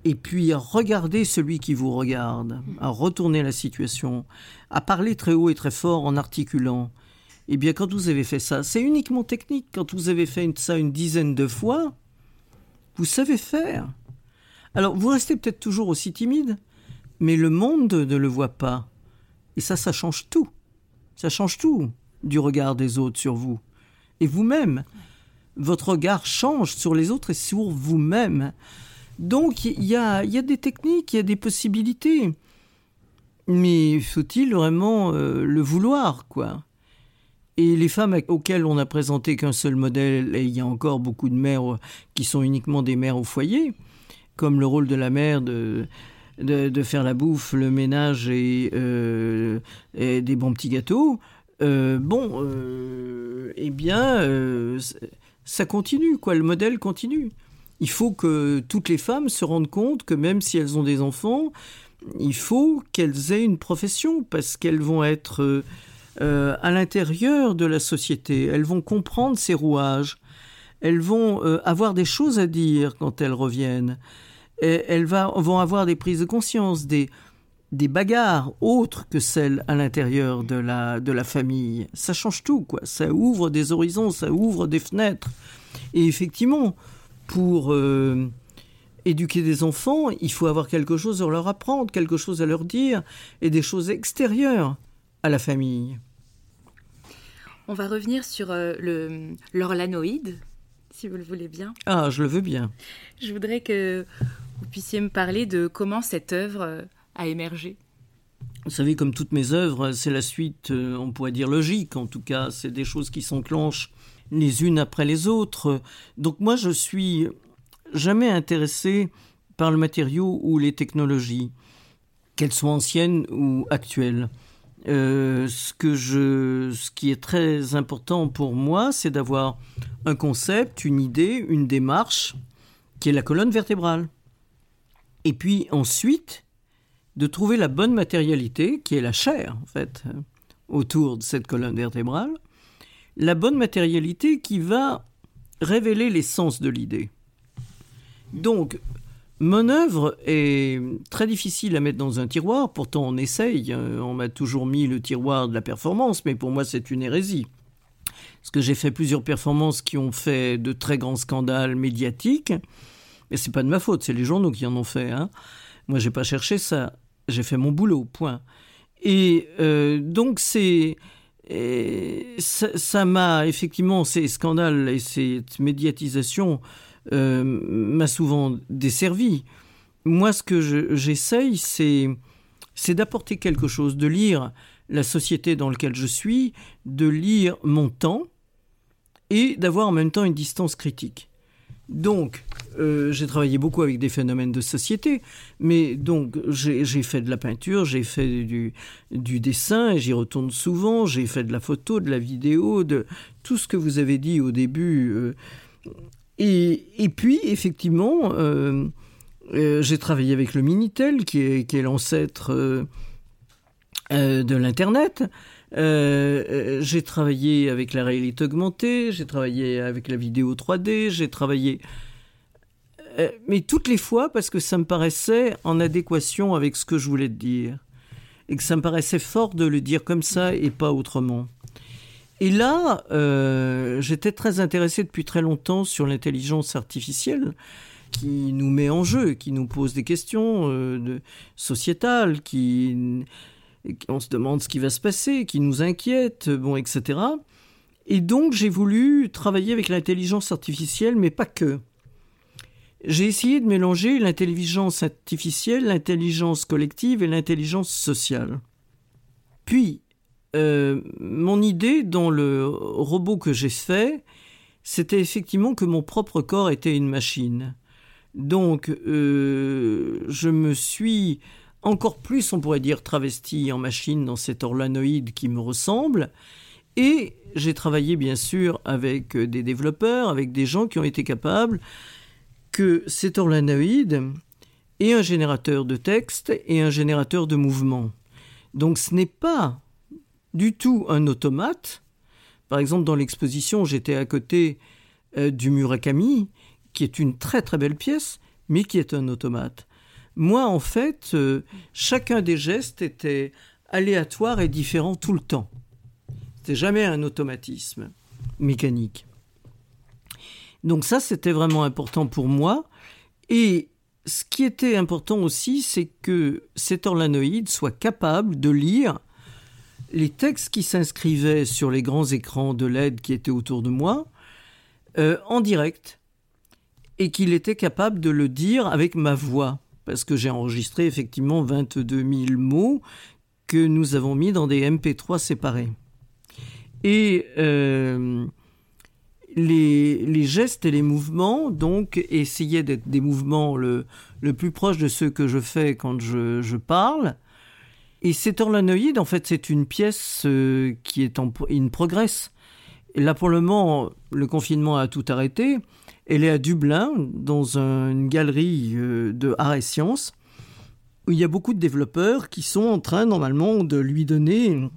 et puis à regarder celui qui vous regarde, à retourner la situation, à parler très haut et très fort en articulant, eh bien quand vous avez fait ça, c'est uniquement technique. Quand vous avez fait ça une dizaine de fois, vous savez faire. Alors, vous restez peut-être toujours aussi timide, mais le monde ne le voit pas. Et ça, ça change tout. Ça change tout du regard des autres sur vous. Et vous-même, votre regard change sur les autres et sur vous-même. Donc, il y a, des techniques, il y a des possibilités. Mais faut-il vraiment euh, le vouloir, quoi? Et les femmes auxquelles on n'a présenté qu'un seul modèle, et il y a encore beaucoup de mères qui sont uniquement des mères au foyer, comme le rôle de la mère de, faire la bouffe, le ménage et, euh, des bons petits gâteaux, euh, bon, euh, eh bien, ça continue, quoi, le modèle continue. Il faut que toutes les femmes se rendent compte que même si elles ont des enfants, il faut qu'elles aient une profession, parce qu'elles vont être euh, à l'intérieur de la société. Elles vont comprendre ces rouages. Elles vont euh, avoir des choses à dire quand elles reviennent. elles vont avoir des prises de conscience, des, des bagarres autres que celles à l'intérieur de la, de la famille. Ça change tout, quoi. Ça ouvre des horizons, ça ouvre des fenêtres. Et effectivement, pour euh, éduquer des enfants, il faut avoir quelque chose à leur apprendre, quelque chose à leur dire, et des choses extérieures à la famille. On va revenir sur euh, le l'orlanoïde, si vous le voulez bien. Ah, je le veux bien. Je voudrais que vous puissiez me parler de comment cette œuvre euh, a émergé. Vous savez, comme toutes mes œuvres, c'est la suite, on pourrait dire logique, en tout cas, c'est des choses qui s'enclenchent les unes après les autres. Donc moi, je suis jamais intéressé par le matériau ou les technologies, qu'elles soient anciennes ou actuelles. Euh, ce, que je, ce qui est très important pour moi, c'est d'avoir un concept, une idée, une démarche, qui est la colonne vertébrale. Et puis ensuite, de trouver la bonne matérialité, qui est la chair, en fait, autour de cette colonne vertébrale, la bonne matérialité qui va révéler l'essence de l'idée. Donc, mon œuvre est très difficile à mettre dans un tiroir, pourtant on essaye. Hein. On m'a toujours mis le tiroir de la performance, mais pour moi c'est une hérésie. Parce que j'ai fait plusieurs performances qui ont fait de très grands scandales médiatiques, mais c'est pas de ma faute, c'est les journaux qui en ont fait. Hein. Moi j'ai pas cherché ça, j'ai fait mon boulot, point. Et euh, donc c'est ça m'a effectivement ces scandales et cette médiatisation euh, m'a souvent desservi. Moi, ce que j'essaye, c'est d'apporter quelque chose, de lire la société dans laquelle je suis, de lire mon temps et d'avoir en même temps une distance critique. Donc, euh, j'ai travaillé beaucoup avec des phénomènes de société, mais donc j'ai fait de la peinture, j'ai fait du, du dessin, j'y retourne souvent, j'ai fait de la photo, de la vidéo, de tout ce que vous avez dit au début. Euh, et, puis, effectivement, euh, j'ai travaillé avec le Minitel, qui est, l'ancêtre de l'Internet. J'ai travaillé avec la réalité augmentée, j'ai travaillé avec la vidéo 3D, j'ai travaillé... mais toutes les fois parce que ça me paraissait en adéquation avec ce que je voulais dire. Et que ça me paraissait fort de le dire comme ça et pas autrement. Et là, euh, j'étais très intéressé depuis très longtemps sur l'intelligence artificielle qui nous met en jeu, qui nous pose des questions euh, sociétales, qui, on se demande ce qui va se passer, qui nous inquiète, bon, etc. Et donc j'ai voulu travailler avec l'intelligence artificielle, mais pas que. J'ai essayé de mélanger l'intelligence artificielle, l'intelligence collective et l'intelligence sociale. Puis, euh, mon idée dans le robot que j'ai fait, c'était effectivement que mon propre corps était une machine. Donc, euh, je me suis encore plus, on pourrait dire, travesti en machine dans cet orlanoïde qui me ressemble. Et j'ai travaillé bien sûr avec des développeurs, avec des gens qui ont été capables que cet orlanoïde ait un générateur de texte et un générateur de mouvement. Donc ce n'est pas du tout un automate. Par exemple, dans l'exposition, j'étais à côté euh, du Murakami, qui est une très très belle pièce, mais qui est un automate. Moi, en fait, euh, chacun des gestes était aléatoire et différent tout le temps. C'était jamais un automatisme mécanique. Donc ça, c'était vraiment important pour moi. Et ce qui était important aussi, c'est que cet orlanoïde soit capable de lire les textes qui s'inscrivaient sur les grands écrans de LED qui étaient autour de moi euh, en direct et qu'il était capable de le dire avec ma voix parce que j'ai enregistré effectivement 22 000 mots que nous avons mis dans des MP3 séparés. Et euh, les, gestes et les mouvements, donc, essayaient d'être des mouvements le, plus proche de ceux que je fais quand je parle, et cet orlanoïde, en fait, c'est une pièce euh, qui est en une progresse. Là, pour le moment, le confinement a tout arrêté. Elle est à Dublin, dans une galerie euh, de arts et sciences, où il y a beaucoup de développeurs qui sont en train, normalement, de lui donner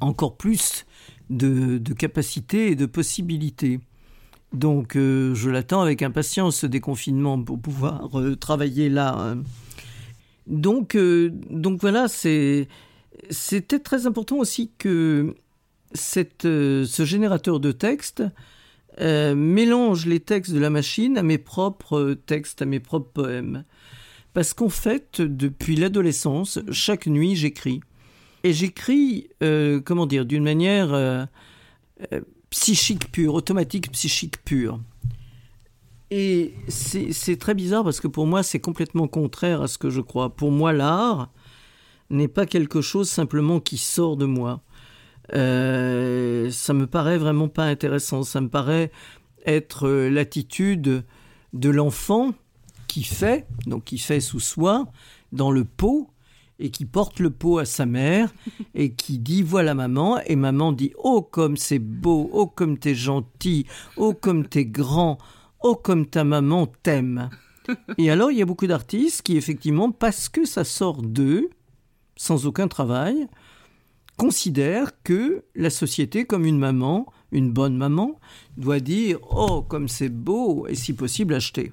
encore plus de, capacités et de possibilités. Donc je l'attends avec impatience ce déconfinement pour pouvoir travailler là. Hein. Donc, donc voilà, c'était très important aussi que cette, ce générateur de texte mélange les textes de la machine à mes propres textes, à mes propres poèmes. Parce qu'en fait, depuis l'adolescence, chaque nuit, j'écris. Et j'écris, euh, comment dire, d'une manière euh, euh, psychique pure, automatique psychique pure. Et c'est très bizarre parce que pour moi, c'est complètement contraire à ce que je crois. Pour moi, l'art n'est pas quelque chose simplement qui sort de moi. Euh, ça me paraît vraiment pas intéressant. Ça me paraît être l'attitude de l'enfant qui fait, donc qui fait sous soi, dans le pot, et qui porte le pot à sa mère, <laughs> et qui dit voilà maman, et maman dit oh comme c'est beau, oh comme t'es gentil, oh comme t'es grand, oh comme ta maman t'aime. Et alors il y a beaucoup d'artistes qui effectivement, parce que ça sort d'eux, sans aucun travail, considèrent que la société, comme une maman, une bonne maman, doit dire oh comme c'est beau, et si possible acheter.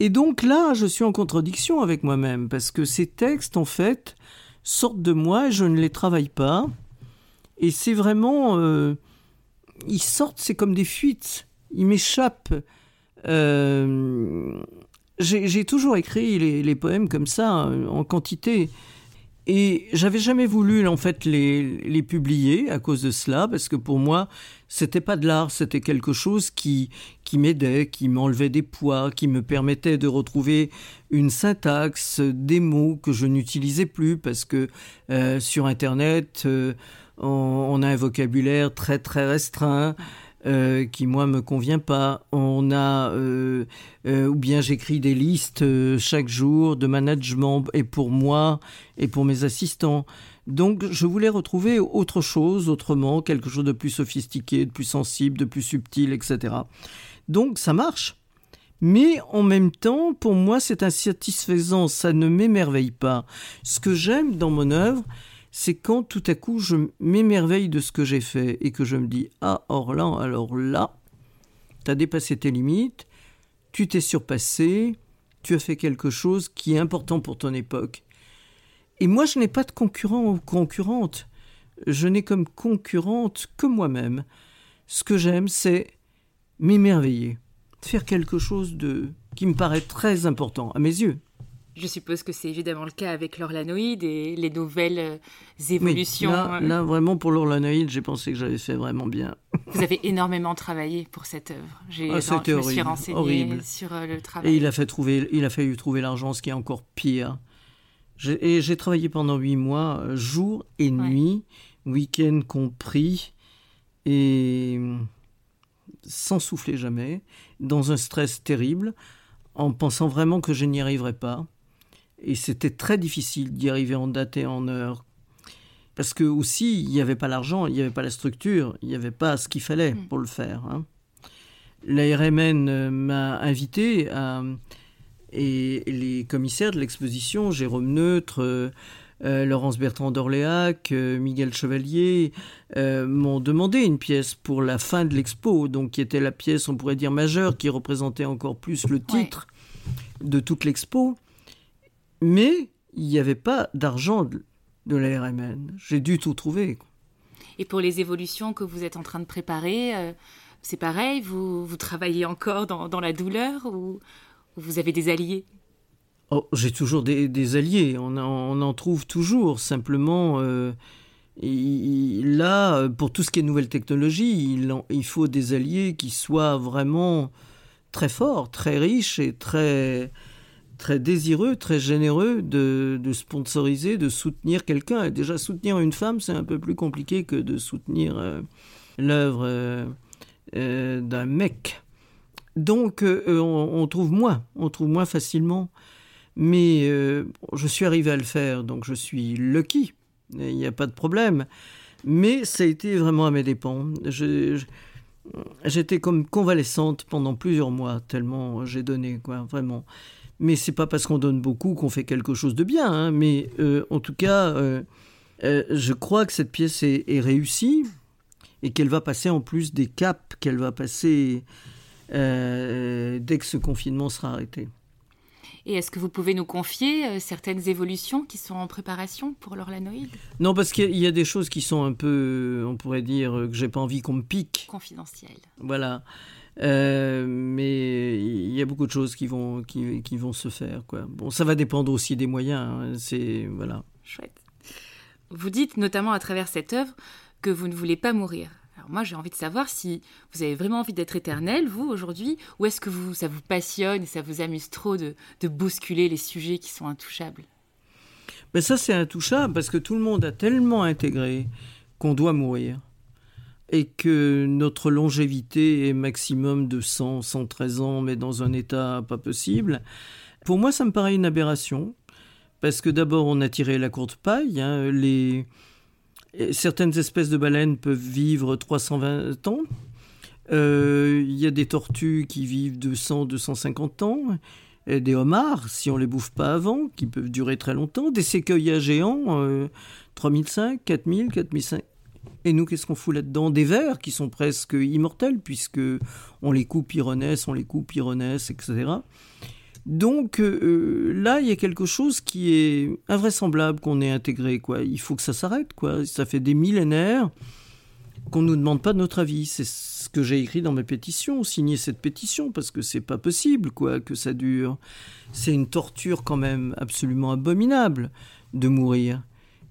Et donc là, je suis en contradiction avec moi-même, parce que ces textes, en fait, sortent de moi et je ne les travaille pas. Et c'est vraiment... Euh, ils sortent, c'est comme des fuites. Ils m'échappent. Euh, j'ai toujours écrit les, poèmes comme ça, en quantité. Et j'avais jamais voulu en fait les, les, publier à cause de cela, parce que pour moi, c'était pas de l'art, c'était quelque chose qui, qui m'aidait, qui m'enlevait des poids, qui me permettait de retrouver une syntaxe, des mots que je n'utilisais plus, parce que euh, sur Internet, euh, on, a un vocabulaire très très restreint. Euh, qui moi me convient pas. On a euh, euh, ou bien j'écris des listes chaque jour de management et pour moi et pour mes assistants. Donc je voulais retrouver autre chose, autrement, quelque chose de plus sophistiqué, de plus sensible, de plus subtil, etc. Donc ça marche. Mais en même temps, pour moi, c'est insatisfaisant, ça ne m'émerveille pas. Ce que j'aime dans mon œuvre, c'est quand tout à coup je m'émerveille de ce que j'ai fait et que je me dis Ah, Orlan, alors là, tu as dépassé tes limites, tu t'es surpassé, tu as fait quelque chose qui est important pour ton époque. Et moi, je n'ai pas de concurrent ou concurrente. Je n'ai comme concurrente que moi-même. Ce que j'aime, c'est m'émerveiller, faire quelque chose de qui me paraît très important à mes yeux. Je suppose que c'est évidemment le cas avec l'orlanoïde et les nouvelles euh, évolutions. Euh. là, vraiment, pour l'orlanoïde, j'ai pensé que j'avais fait vraiment bien. <laughs> Vous avez énormément travaillé pour cette œuvre. J'ai, ah, c'était me suis renseignée sur euh, le travail. Et il a, fait trouver, il a fallu trouver l'argent, ce qui est encore pire. J'ai, et j'ai travaillé pendant huit mois, jour et nuit, week-end compris, et sans souffler jamais, dans un stress terrible, en pensant vraiment que je n'y arriverais pas. Et c'était très difficile d'y arriver en date et en heure. Parce que aussi, il n'y avait pas l'argent, il n'y avait pas la structure, il n'y avait pas ce qu'il fallait mm. pour le faire. Hein. La RMN euh, m'a invité et les commissaires de l'exposition, Jérôme Neutre, euh, euh, Laurence Bertrand d'Orléac, Miguel Chevalier, m'ont demandé une pièce pour la fin de l'expo, donc qui était la pièce, on pourrait dire, majeure, qui représentait encore plus le titre de toute l'expo. Mais il n'y avait pas d'argent de, la RMN. J'ai dû tout trouver. Et pour les évolutions que vous êtes en train de préparer, euh, c'est pareil? Vous, vous travaillez encore dans, la douleur ou, vous avez des alliés? Oh, J'ai toujours des, alliés. On, en trouve toujours. Simplement, euh, là, pour tout ce qui est nouvelle technologie, il, il faut des alliés qui soient vraiment très forts, très riches et très très désireux, très généreux de, sponsoriser, de soutenir quelqu'un. Déjà, soutenir une femme, c'est un peu plus compliqué que de soutenir euh, l'œuvre euh, euh, d'un mec. Donc, on, trouve moins, on trouve moins facilement. Mais je suis arrivé à le faire, donc je suis lucky. Il n'y a pas de problème. Mais ça a été vraiment à mes dépens. J'étais comme convalescente pendant plusieurs mois, tellement j'ai donné, quoi, vraiment. Mais c'est pas parce qu'on donne beaucoup qu'on fait quelque chose de bien. Hein. Mais euh, en tout cas, euh, euh, je crois que cette pièce est, réussie. et qu'elle va passer en plus des caps qu'elle va passer dès que ce confinement sera arrêté. Et est-ce que vous pouvez nous confier certaines évolutions qui sont en préparation pour l'orlanoïde Non, parce qu'il y a des choses qui sont un peu, on pourrait dire, que j'ai pas envie qu'on me pique. Confidentielles. Voilà. Euh, mais il y a beaucoup de choses qui vont, qui, qui, vont se faire. Quoi. Bon, ça va dépendre aussi des moyens. Hein. C'est voilà. Chouette. Vous dites notamment à travers cette œuvre que vous ne voulez pas mourir. Alors moi, j'ai envie de savoir si vous avez vraiment envie d'être éternel, vous, aujourd'hui, ou est-ce que vous, ça vous passionne et ça vous amuse trop de, de bousculer les sujets qui sont intouchables? Mais ça, c'est intouchable parce que tout le monde a tellement intégré qu'on doit mourir et que notre longévité est maximum de 100, 113 ans, mais dans un état pas possible. Pour moi, ça me paraît une aberration, parce que d'abord, on a tiré la courte paille. Hein. Certaines espèces de baleines peuvent vivre 320 ans. Euh, il y a des tortues qui vivent 200, 250 ans. Des homards, si on les bouffe pas avant, qui peuvent durer très longtemps. Des séquoias géants, euh, 3005, 4000, 4005. Et nous, qu'est-ce qu'on fout là-dedans? Des vers qui sont presque immortels, puisque on les coupe, ils renaissent, on les coupe, ils renaissent, etc. Donc euh, là, il y a quelque chose qui est invraisemblable qu'on ait intégré. Quoi. Il faut que ça s'arrête. Quoi. Ça fait des millénaires qu'on ne nous demande pas notre avis. C'est ce que j'ai écrit dans mes pétitions, signer cette pétition, parce que c'est pas possible quoi, que ça dure. C'est une torture quand même absolument abominable de mourir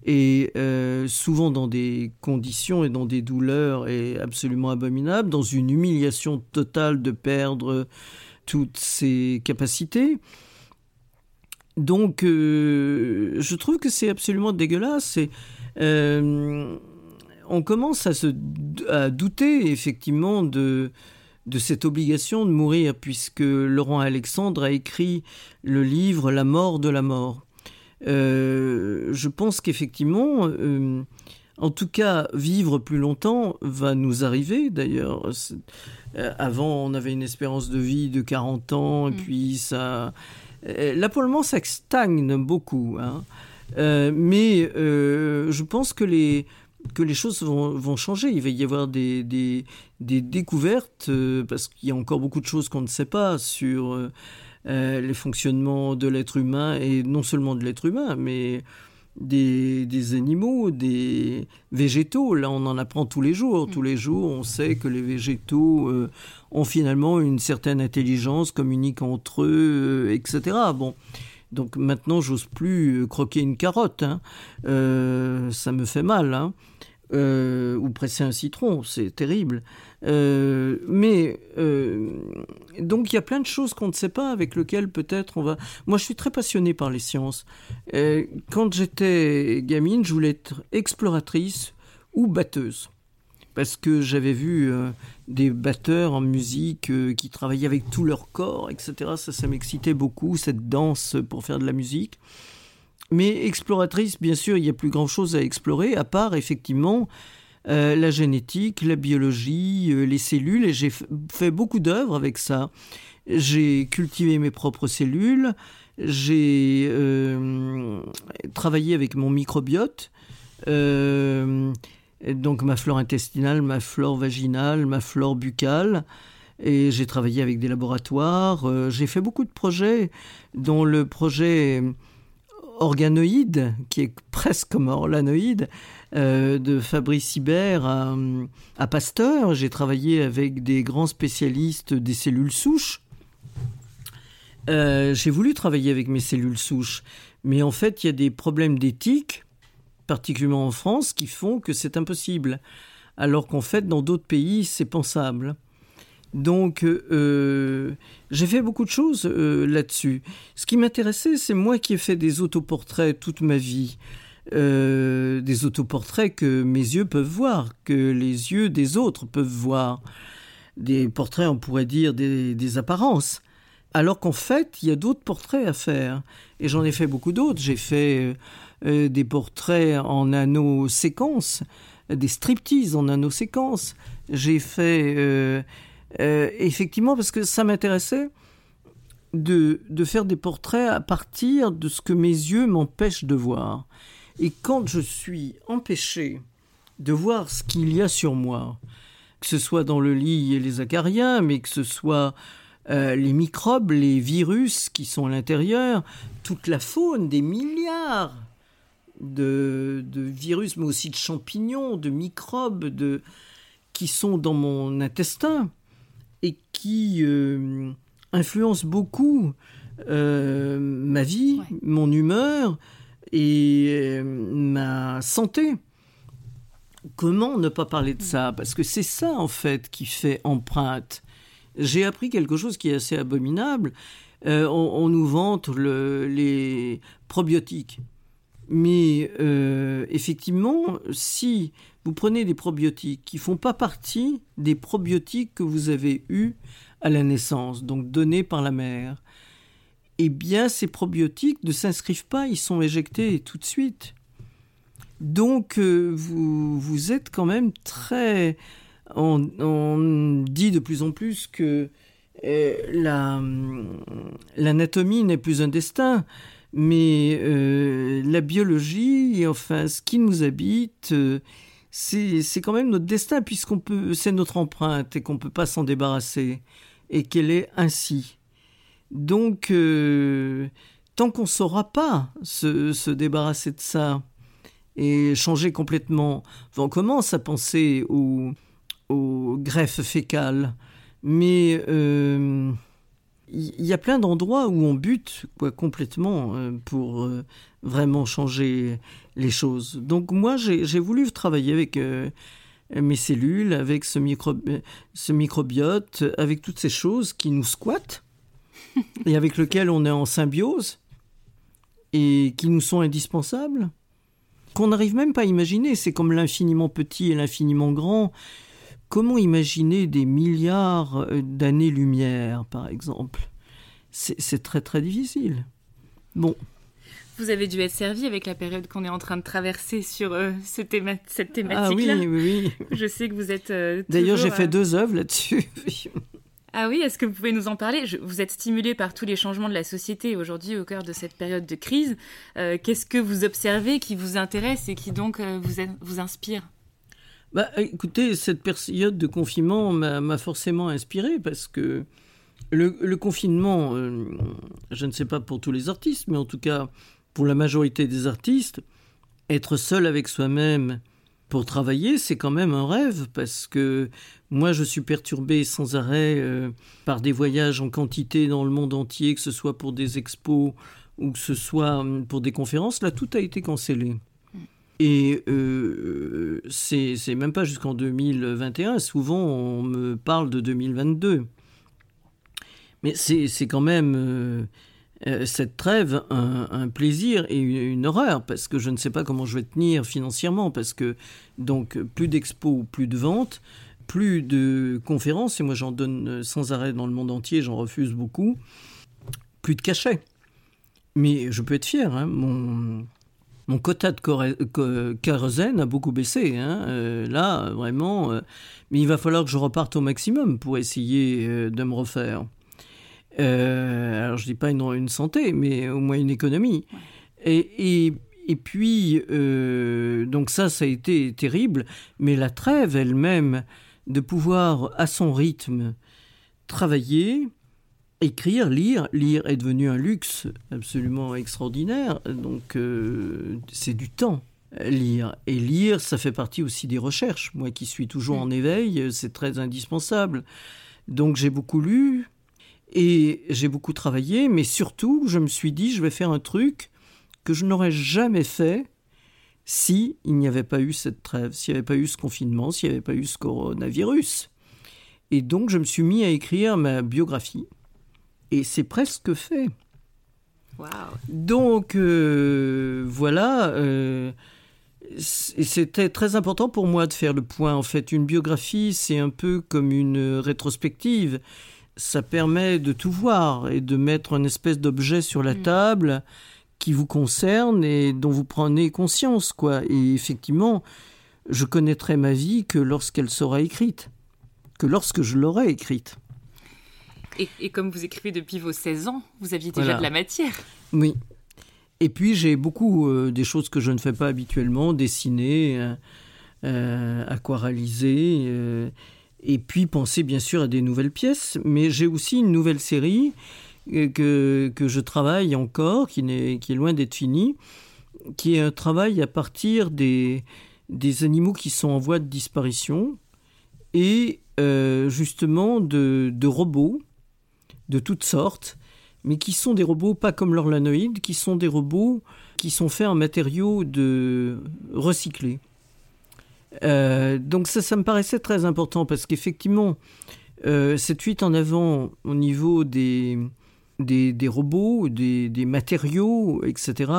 et euh, souvent dans des conditions et dans des douleurs et absolument abominables, dans une humiliation totale de perdre toutes ses capacités. Donc, euh, je trouve que c'est absolument dégueulasse. Euh, on commence à se douter effectivement de de cette obligation de mourir, puisque Laurent Alexandre a écrit le livre La mort de la mort. Euh, je pense qu'effectivement, euh, en tout cas, vivre plus longtemps va nous arriver. D'ailleurs, euh, avant, on avait une espérance de vie de 40 ans, et mm. puis ça. Là, pour le moment, ça stagne beaucoup. Hein. mais je pense que les, que les choses vont, vont, changer. Il va y avoir des, des, des découvertes, parce qu'il y a encore beaucoup de choses qu'on ne sait pas sur euh, les fonctionnements de l'être humain, et non seulement de l'être humain, mais des, animaux, des végétaux. Là, on en apprend tous les jours. Tous les jours, on sait que les végétaux euh, ont finalement une certaine intelligence, communiquent entre eux, euh, etc. Bon. Donc maintenant, j'ose plus croquer une carotte. Hein. ça me fait mal. Hein. ou presser un citron, c'est terrible. Euh, mais euh, donc il y a plein de choses qu'on ne sait pas avec lesquelles peut-être on va. Moi, je suis très passionné par les sciences. Euh, quand j'étais gamine, je voulais être exploratrice ou batteuse. Parce que j'avais vu des batteurs en musique qui travaillaient avec tout leur corps, etc. Ça, ça m'excitait beaucoup, cette danse pour faire de la musique. Mais exploratrice, bien sûr, il n'y a plus grand-chose à explorer, à part effectivement euh, la génétique, la biologie, euh, les cellules, et j'ai fait beaucoup d'œuvres avec ça. J'ai cultivé mes propres cellules, j'ai euh, travaillé avec mon microbiote, donc ma flore intestinale, ma flore vaginale, ma flore buccale. Et j'ai travaillé avec des laboratoires. j'ai fait beaucoup de projets, dont le projet organoïde, qui est presque comme orlanoïde, euh, de Fabrice Hibert à, Pasteur. J'ai travaillé avec des grands spécialistes des cellules souches. Euh, j'ai voulu travailler avec mes cellules souches, mais en fait, il y a des problèmes d'éthique, particulièrement en France, qui font que c'est impossible, alors qu'en fait, dans d'autres pays, c'est pensable. Donc, euh, j'ai fait beaucoup de choses là-dessus. Ce qui m'intéressait, c'est moi qui ai fait des autoportraits toute ma vie. Euh, des autoportraits que mes yeux peuvent voir, que les yeux des autres peuvent voir. Des portraits, on pourrait dire, des, apparences. Alors qu'en fait, il y a d'autres portraits à faire. Et j'en ai fait beaucoup d'autres. J'ai fait des portraits en nanoséquence, des striptease en nanoséquence. J'ai fait euh, effectivement, parce que ça m'intéressait de, de, faire des portraits à partir de ce que mes yeux m'empêchent de voir. Et quand je suis empêché de voir ce qu'il y a sur moi, que ce soit dans le lit et les acariens, mais que ce soit euh, les microbes, les virus qui sont à l'intérieur, toute la faune, des milliards de, virus, mais aussi de champignons, de microbes, de, qui sont dans mon intestin et qui euh, influencent beaucoup euh, ma vie, mon humeur et ma santé. Comment ne pas parler de ça? Parce que c'est ça, en fait, qui fait empreinte. J'ai appris quelque chose qui est assez abominable. Euh, on, nous vante les probiotiques. Mais euh, effectivement, si vous prenez des probiotiques qui font pas partie des probiotiques que vous avez eus à la naissance, donc donnés par la mère, eh bien ces probiotiques ne s'inscrivent pas, ils sont éjectés tout de suite. Donc euh, vous, êtes quand même très... On, dit de plus en plus que euh, l'anatomie n'est plus un destin, mais euh, la biologie, enfin ce qui nous habite, c'est quand même notre destin puisqu'on peut, c'est notre empreinte et qu'on ne peut pas s'en débarrasser et qu'elle est ainsi. Donc, tant qu'on ne saura pas se, débarrasser de ça, et changer complètement. on commence à penser au, au greffe fécal, mais il euh, y a plein d'endroits où on bute quoi, complètement euh, pour euh, vraiment changer les choses. Donc moi, j'ai voulu travailler avec mes cellules, avec ce microbiote, avec toutes ces choses qui nous squattent <laughs> et avec lesquelles on est en symbiose et qui nous sont indispensables qu'on n'arrive même pas à imaginer. C'est comme l'infiniment petit et l'infiniment grand. Comment imaginer des milliards euh, d'années-lumière, par exemple? C'est très très difficile. Bon. Vous avez dû être servi avec la période qu'on est en train de traverser sur euh, ce cette thématique-là. Ah oui, oui, oui. Je sais que vous êtes. Euh, D'ailleurs, j'ai fait deux œuvres là-dessus. <laughs> Ah oui, est-ce que vous pouvez nous en parler? Vous êtes stimulé par tous les changements de la société aujourd'hui au cœur de cette période de crise. Euh, qu'est-ce que vous observez qui vous intéresse et qui donc euh, vous, vous inspire? Bah, Écoutez, cette période de confinement m'a forcément inspiré parce que le, confinement, euh, je ne sais pas pour tous les artistes, mais en tout cas pour la majorité des artistes, être seul avec soi-même pour travailler, c'est quand même un rêve parce que moi, je suis perturbé sans arrêt euh, par des voyages en quantité dans le monde entier, que ce soit pour des expos ou que ce soit hum, pour des conférences. Là, tout a été cancellé. Et euh, c'est même pas jusqu'en 2021. Souvent, on me parle de 2022. Mais c'est quand même euh, cette trêve un, plaisir et une, horreur parce que je ne sais pas comment je vais tenir financièrement parce que donc plus d'expos, plus de ventes, plus de conférences et moi j'en donne sans arrêt dans le monde entier, j'en refuse beaucoup, plus de cachets. Mais je peux être fier, hein, mon, mon quota de kérosène a beaucoup baissé. Hein, euh, là, vraiment, euh, mais il va falloir que je reparte au maximum pour essayer de me refaire. Euh, alors je dis pas une, santé, mais au moins une économie. Et, et, puis, euh, donc ça, ça a été terrible, mais la trêve elle-même, de pouvoir à son rythme travailler, écrire, lire, lire est devenu un luxe absolument extraordinaire, donc euh, c'est du temps. Lire. Et lire, ça fait partie aussi des recherches. Moi qui suis toujours en éveil, c'est très indispensable. Donc j'ai beaucoup lu, et j'ai beaucoup travaillé, mais surtout, je me suis dit, je vais faire un truc que je n'aurais jamais fait si il n'y avait pas eu cette trêve, s'il n'y avait pas eu ce confinement, s'il n'y avait pas eu ce coronavirus. Et donc, je me suis mis à écrire ma biographie. Et c'est presque fait. Donc, euh, voilà. Euh, c'était très important pour moi de faire le point. En fait, une biographie, c'est un peu comme une rétrospective ça permet de tout voir et de mettre une espèce d'objet sur la mm. table qui vous concerne et dont vous prenez conscience, quoi. Et effectivement, je connaîtrai ma vie que lorsqu'elle sera écrite, que lorsque je l'aurai écrite. Et, comme vous écrivez depuis vos 16 ans, vous aviez déjà de la matière. Oui. Et puis j'ai beaucoup euh, des choses que je ne fais pas habituellement, dessiner, euh, aquarelliser, et puis penser bien sûr à des nouvelles pièces. Mais j'ai aussi une nouvelle série que, que je travaille encore, qui, est, loin d'être finie, qui est un travail à partir des, animaux qui sont en voie de disparition et euh, justement de, de, robots de toutes sortes, mais qui sont des robots pas comme l'orlanoïde, qui sont des robots qui sont faits en matériaux de recyclés. Euh, donc ça, ça me paraissait très important parce qu'effectivement, euh, cette fuite en avant au niveau des, des, des robots, des, des, matériaux, etc.,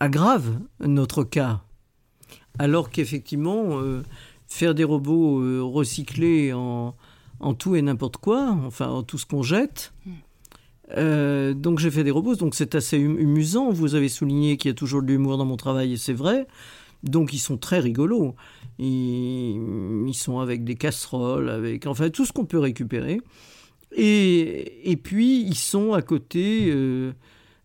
aggrave notre cas. Alors qu'effectivement, euh, faire des robots recyclés en, en, tout et n'importe quoi, enfin en tout ce qu'on jette, hmm. euh, donc j'ai fait des robots, donc c'est assez amusant. Vous avez souligné qu'il y a toujours de l'humour dans mon travail et c'est vrai. Donc ils sont très rigolos. Ils, sont avec des casseroles, avec enfin tout ce qu'on peut récupérer. Et, et, puis ils sont à côté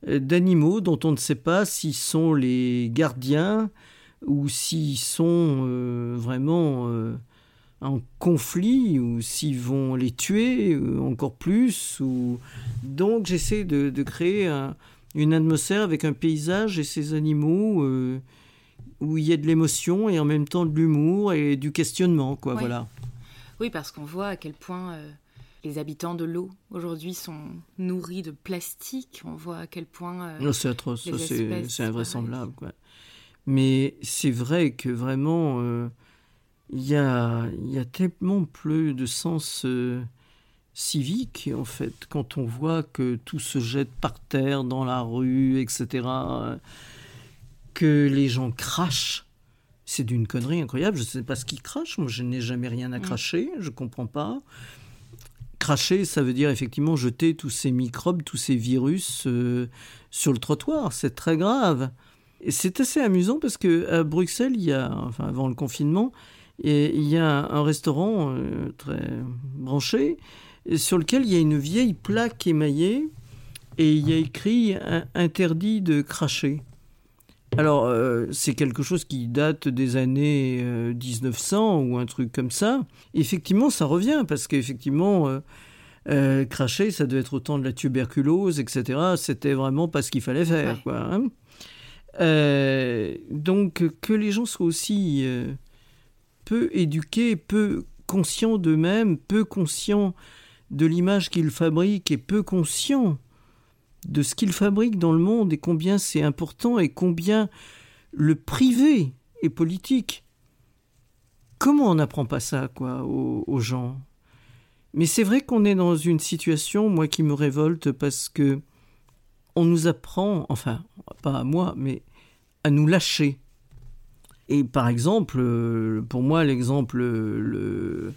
d'animaux dont on ne sait pas s'ils sont les gardiens ou s'ils sont euh, vraiment euh, en conflit, ou s'ils vont les tuer euh, encore plus. Donc j'essaie de, de créer une atmosphère avec un paysage et ces animaux où il y a de l'émotion et en même temps de l'humour et du questionnement. Quoi, oui. Voilà. oui, parce qu'on voit à quel point les habitants de l'eau aujourd'hui sont nourris de plastique. On voit à quel point. non, c'est atroce, c'est invraisemblable. Quoi. Mais c'est vrai que vraiment, euh, il y, a, y, a, tellement plus de sens euh, civique, en fait, quand on voit que tout se jette par terre, dans la rue, etc., que les gens crachent. C'est d'une connerie incroyable. Je ne sais pas ce qu'ils crachent. Moi, je n'ai jamais rien à cracher. Je ne comprends pas. Cracher, ça veut dire effectivement jeter tous ces microbes, tous ces virus euh, sur le trottoir. C'est très grave c'est assez amusant parce que à Bruxelles, il y a, enfin avant le confinement, il y a un restaurant euh, très branché sur lequel il y a une vieille plaque émaillée et il y a écrit interdit de cracher. Alors, euh, c'est quelque chose qui date des années 1900 euh, ou un truc comme ça. Effectivement, ça revient parce qu'effectivement, cracher, ça devait être autant de la tuberculose, etc. C'était vraiment pas ce qu'il fallait faire. Quoi, hein. Euh, donc que les gens soient aussi euh, peu éduqués, peu conscients d'eux-mêmes, peu conscients de l'image qu'ils fabriquent et peu conscients de ce qu'ils fabriquent dans le monde et combien c'est important et combien le privé est politique. Comment on n'apprend pas ça quoi aux, gens? Mais c'est vrai qu'on est dans une situation moi qui me révolte parce que on nous apprend, enfin, pas à moi, mais à nous lâcher. Et par exemple, euh, pour moi, l'exemple le,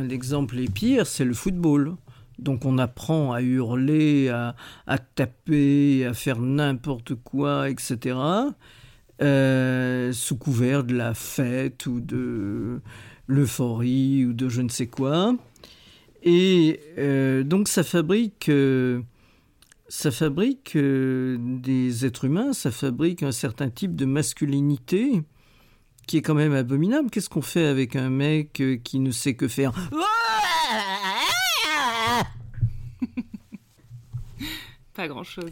l'exemple les pire, c'est le football. Donc on apprend à hurler, à, taper, à faire n'importe quoi, etc. Euh, sous couvert de la fête ou de l'euphorie ou de je ne sais quoi. Et euh, donc ça fabrique ça fabrique euh, des êtres humains, ça fabrique un certain type de masculinité qui est quand même abominable. Qu'est-ce qu'on fait avec un mec euh, qui ne sait que faire? Pas grand-chose.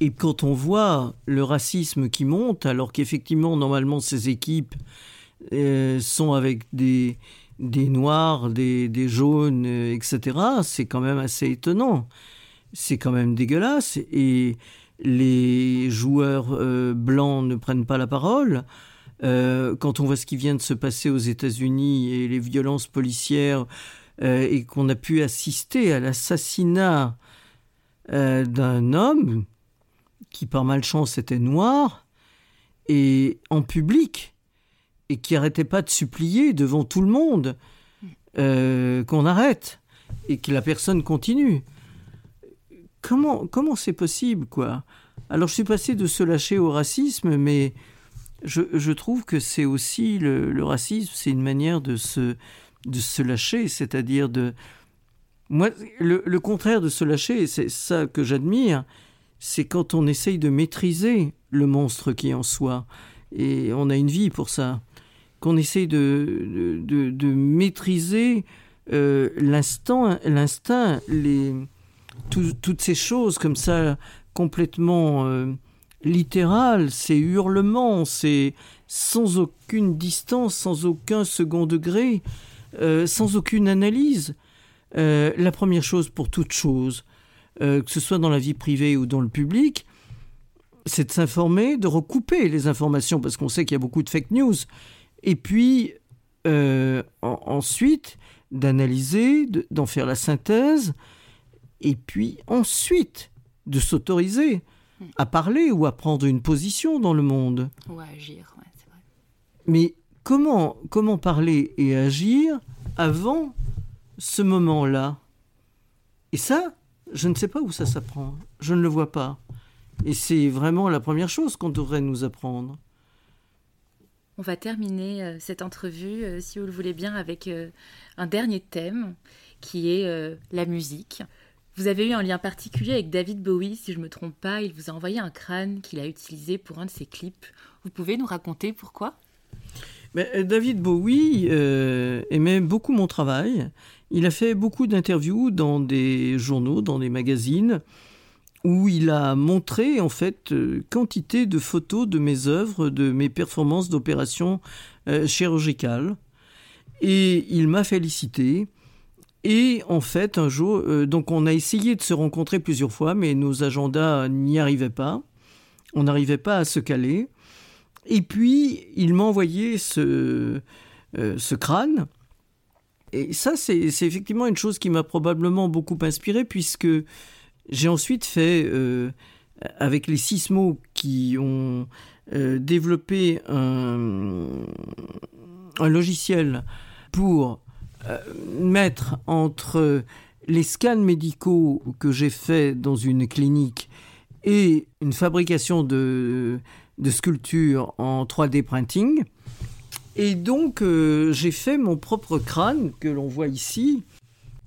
Et quand on voit le racisme qui monte, alors qu'effectivement, normalement, ces équipes euh, sont avec des, noirs, des, jaunes, etc., c'est quand même assez étonnant c'est quand même dégueulasse et les joueurs euh, blancs ne prennent pas la parole. Euh, quand on voit ce qui vient de se passer aux États-Unis et les violences policières euh, et qu'on a pu assister à l'assassinat d'un homme qui par malchance était noir et en public et qui arrêtait pas de supplier devant tout le monde qu'on arrête et que la personne continue. Comment comment c'est possible quoi? Alors je suis passé de se lâcher au racisme, mais je, je trouve que c'est aussi le, le racisme, c'est une manière de se de se lâcher, c'est-à-dire de moi le, contraire de se lâcher, c'est ça que j'admire, c'est quand on essaye de maîtriser le monstre qui est en soi, et on a une vie pour ça. qu'on essaye de, de, maîtriser euh, l'instinct, les, toutes ces choses comme ça complètement euh, littérales, ces hurlements, sans aucune distance, sans aucun second degré, euh, sans aucune analyse. La première chose pour toute chose, que ce soit dans la vie privée ou dans le public, c'est de s'informer, de recouper les informations, parce qu'on sait qu'il y a beaucoup de fake news. Et puis, euh, ensuite, d'analyser, d'en faire la synthèse, et puis ensuite, de s'autoriser à parler ou à prendre une position dans le monde. Ou à agir, ouais, c'est vrai. Mais comment, comment parler et agir avant ce moment-là Et ça, je ne sais pas où ça s'apprend. Je ne le vois pas. Et c'est vraiment la première chose qu'on devrait nous apprendre. On va terminer euh, cette entrevue, euh, si vous le voulez bien, avec euh, un dernier thème qui est la musique. Vous avez eu un lien particulier avec David Bowie, si je ne me trompe pas. Il vous a envoyé un crâne qu'il a utilisé pour un de ses clips. Vous pouvez nous raconter pourquoi? Mais David Bowie aimait beaucoup mon travail. Il a fait beaucoup d'interviews dans des journaux, dans des magazines où il a montré en fait euh, quantité de photos de mes œuvres, de mes performances d'opérations euh, chirurgicales. Et il m'a félicité. Et en fait, un jour, euh, donc on a essayé de se rencontrer plusieurs fois, mais nos agendas n'y arrivaient pas. On n'arrivait pas à se caler. Et puis, il m'a envoyé ce, ce crâne. Et ça, c'est effectivement une chose qui m'a probablement beaucoup inspiré, puisque j'ai ensuite fait, euh, avec les sismos qui ont euh, développé un, logiciel pour euh, mettre entre les scans médicaux que j'ai faits dans une clinique et une fabrication de sculptures en 3D printing. Et donc, j'ai fait mon propre crâne que l'on voit ici,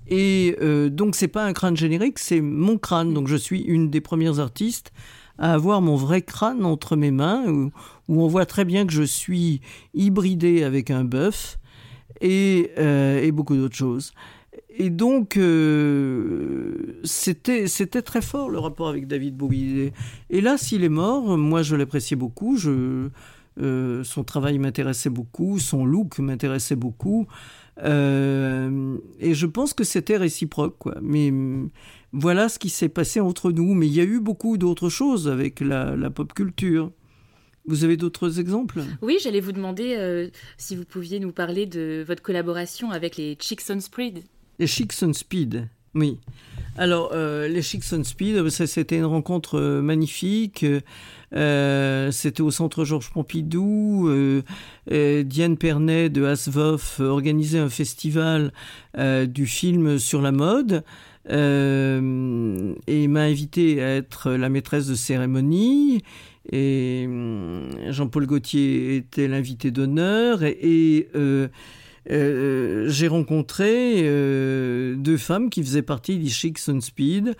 et euh, donc c'est pas un crâne générique, c'est mon crâne. Donc je suis une des premières artistes à avoir mon vrai crâne entre mes mains, où, on voit très bien que je suis hybridé avec un bœuf et, euh, beaucoup d'autres choses. Et donc, euh, c'était très fort le rapport avec David Bowie. Et, là, s'il est mort, moi je l'appréciais beaucoup. Je, son travail m'intéressait beaucoup, son look m'intéressait beaucoup. Euh, et je pense que c'était réciproque, quoi. Mais mm, voilà ce qui s'est passé entre nous. Mais il y a eu beaucoup d'autres choses avec la, pop culture. Vous avez d'autres exemples? Oui, j'allais vous demander euh, si vous pouviez nous parler de votre collaboration avec les Chicks on Speed. Les Chicks on Speed, oui. Alors, euh, les Chicks on Speed, c'était une rencontre magnifique. Euh, c'était au centre Georges Pompidou. Euh, euh, Diane Pernet de Asvoff organisait un festival du film sur la mode. et m'a invité à être la maîtresse de cérémonie. Et Jean-Paul Gaultier était l'invité d'honneur. Et, j'ai rencontré deux femmes qui faisaient partie des Chicks on Speed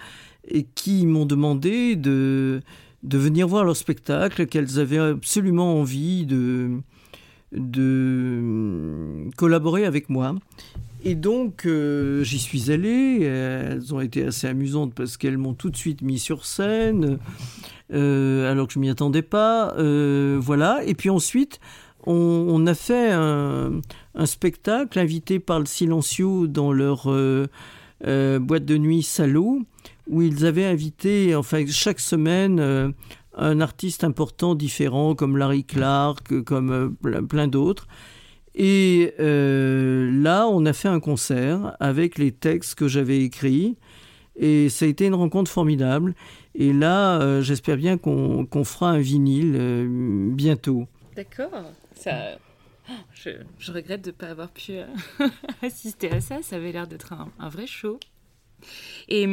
et qui m'ont demandé de de venir voir leur spectacle, qu'elles avaient absolument envie de, de collaborer avec moi. Et donc, euh, j'y suis allé. Elles ont été assez amusantes parce qu'elles m'ont tout de suite mis sur scène, euh, alors que je m'y attendais pas. Euh, voilà. Et puis ensuite, on, a fait un, spectacle invité par le Silencio dans leur boîte de nuit Salaud où ils avaient invité, enfin chaque semaine, euh, un artiste important différent, comme Larry Clark, comme euh, plein d'autres. Et euh, là, on a fait un concert avec les textes que j'avais écrits. Et ça a été une rencontre formidable. Et là, j'espère bien qu'on fera un vinyle bientôt. D'accord. Ça... Je, regrette de ne pas avoir pu <laughs> assister à ça. Ça avait l'air d'être un vrai show. Et,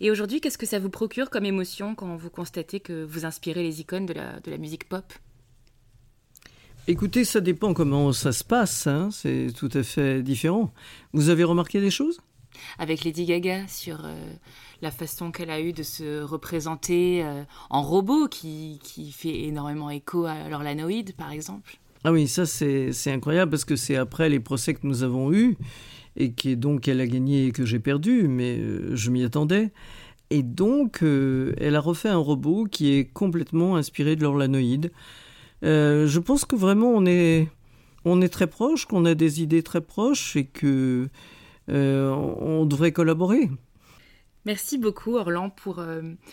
et aujourd'hui, qu'est-ce que ça vous procure comme émotion quand vous constatez que vous inspirez les icônes de la, de la musique pop? Écoutez, ça dépend comment ça se passe, hein. c'est tout à fait différent. Vous avez remarqué des choses? Avec Lady Gaga sur euh, la façon qu'elle a eue de se représenter euh, en robot qui, qui, fait énormément écho à l'orlanoïde, par exemple. Ah oui, ça c'est incroyable parce que c'est après les procès que nous avons eus et qui donc elle a gagné et que j'ai perdu, mais euh, je m'y attendais. Et donc, euh, elle a refait un robot qui est complètement inspiré de l'orlanoïde. Euh, je pense que vraiment on est, on est très proche, qu'on a des idées très proches et que on devrait collaborer. Merci beaucoup Orlan pour,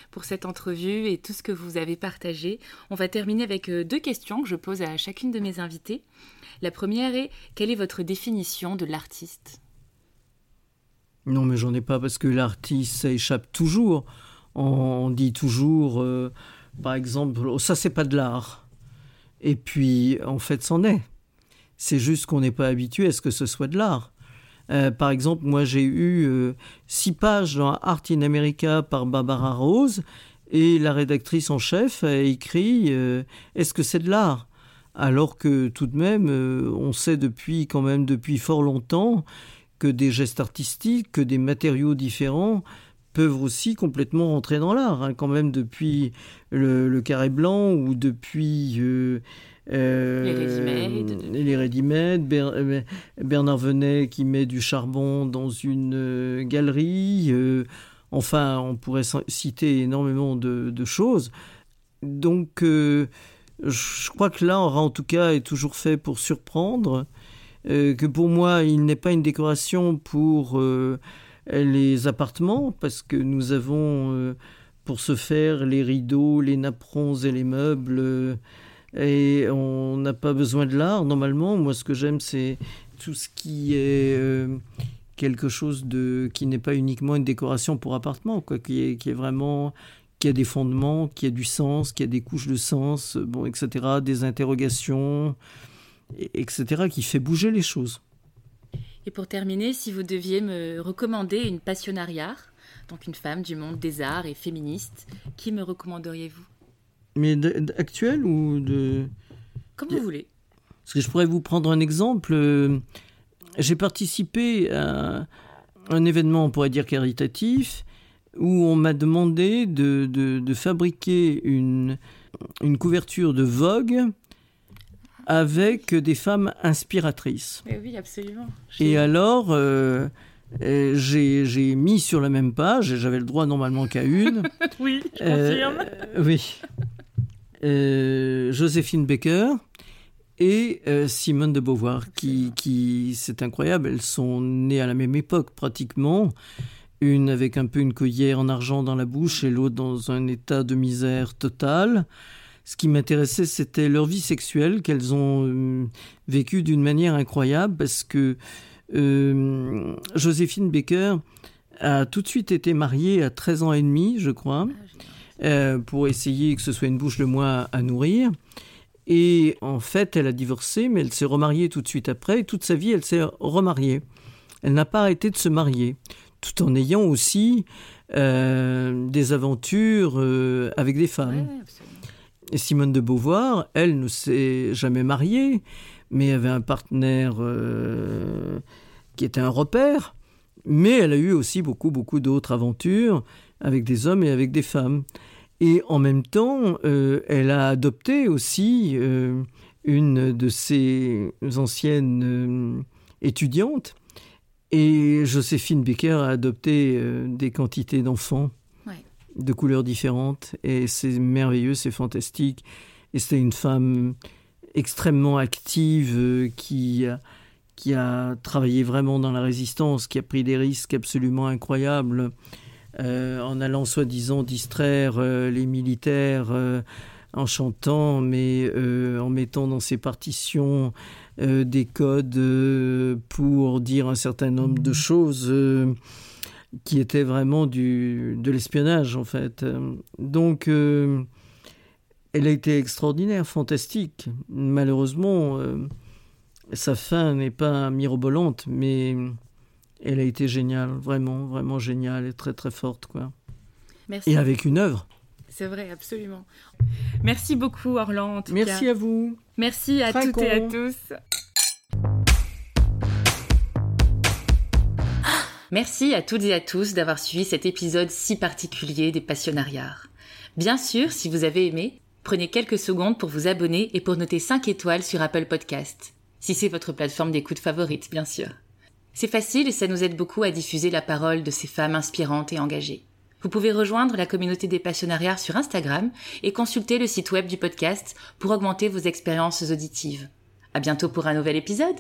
pour cette entrevue et tout ce que vous avez partagé. On va terminer avec deux questions que je pose à chacune de mes invités. La première est quelle est votre définition de l'artiste? Non, mais j'en ai pas parce que l'artiste, échappe toujours. On dit toujours, euh, par exemple, oh, ça c'est pas de l'art. Et puis, en fait, c'en est. C'est juste qu'on n'est pas habitué à ce que ce soit de l'art. Euh, par exemple, moi j'ai eu euh, six pages dans Art in America par Barbara Rose et la rédactrice en chef a écrit Est-ce que c'est de l'art? Alors que tout de même, on sait depuis quand même depuis fort longtemps que des gestes artistiques, que des matériaux différents peuvent aussi complètement rentrer dans l'art, hein, quand même depuis le, carré blanc ou depuis euh, euh, les ready-made, euh, Bernard Venet qui met du charbon dans une galerie, enfin on pourrait citer énormément de, de choses. Donc je crois que l'art en tout cas est toujours fait pour surprendre euh, que pour moi, il n'est pas une décoration pour euh, les appartements, parce que nous avons euh, pour ce faire les rideaux, les napperons et les meubles, et on n'a pas besoin de l'art normalement. Moi, ce que j'aime, c'est tout ce qui est quelque chose de qui n'est pas uniquement une décoration pour appartement, quoi, qui qui est vraiment qui a des fondements, qui a du sens, qui a des couches de sens, bon, etc., des interrogations, etc., qui fait bouger les choses. Et pour terminer, si vous deviez me recommander une passionnariat, donc une femme du monde des arts et féministe, qui me recommanderiez-vous? Mais actuelle ou de... Comme vous voulez. Parce que je pourrais vous prendre un exemple. Euh, j'ai participé à un événement, on pourrait dire caritatif, où on m'a demandé de, de, fabriquer une, une couverture de Vogue avec des femmes inspiratrices. oui, absolument. Et alors, euh, euh, j'ai mis sur la même page, j'avais le droit normalement qu'à une. <laughs> oui, je confirme. Euh, oui. Joséphine Baker et Simone de Beauvoir, qui, qui c'est incroyable, elles sont nées à la même époque pratiquement, une avec un peu une cuillère en argent dans la bouche et l'autre dans un état de misère totale. Ce qui m'intéressait, c'était leur vie sexuelle qu'elles ont euh, vécue d'une manière incroyable parce que euh, Joséphine Baker a tout de suite été mariée à 13 ans et demi, je crois, ah, euh, pour essayer que ce soit une bouche de moi à nourrir. Et en fait, elle a divorcé, mais elle s'est remariée tout de suite après. Et toute sa vie, elle s'est remariée. Elle n'a pas arrêté de se marier, tout en ayant aussi des aventures avec des femmes. Et Simone de Beauvoir, elle ne s'est jamais mariée, mais avait un partenaire euh, qui était un repère. Mais elle a eu aussi beaucoup, beaucoup d'autres aventures avec des hommes et avec des femmes. Et en même temps, euh, elle a adopté aussi euh, une de ses anciennes étudiantes. Et Joséphine Becker a adopté des quantités d'enfants de couleurs différentes et c'est merveilleux, c'est fantastique. Et c'est une femme extrêmement active euh, qui, qui a travaillé vraiment dans la résistance, qui a pris des risques absolument incroyables euh, en allant soi-disant distraire euh, les militaires en chantant, mais en mettant dans ses partitions des codes pour dire un certain nombre de choses qui était vraiment du, de l'espionnage en fait. Donc euh, elle a été extraordinaire, fantastique. Malheureusement, euh, sa fin n'est pas mirobolante, mais elle a été géniale, vraiment, vraiment géniale et très très forte quoi. Merci. Et avec une œuvre. C'est vrai, absolument. Merci beaucoup Orlan. Merci à vous. Merci à toutes et à tous. Merci à toutes et à tous d'avoir suivi cet épisode si particulier des Passionnariats. Bien sûr, si vous avez aimé, prenez quelques secondes pour vous abonner et pour noter 5 étoiles sur Apple Podcast. Si c'est votre plateforme d'écoute favorite, bien sûr. C'est facile et ça nous aide beaucoup à diffuser la parole de ces femmes inspirantes et engagées. Vous pouvez rejoindre la communauté des passionnariats sur Instagram et consulter le site web du podcast pour augmenter vos expériences auditives. À bientôt pour un nouvel épisode!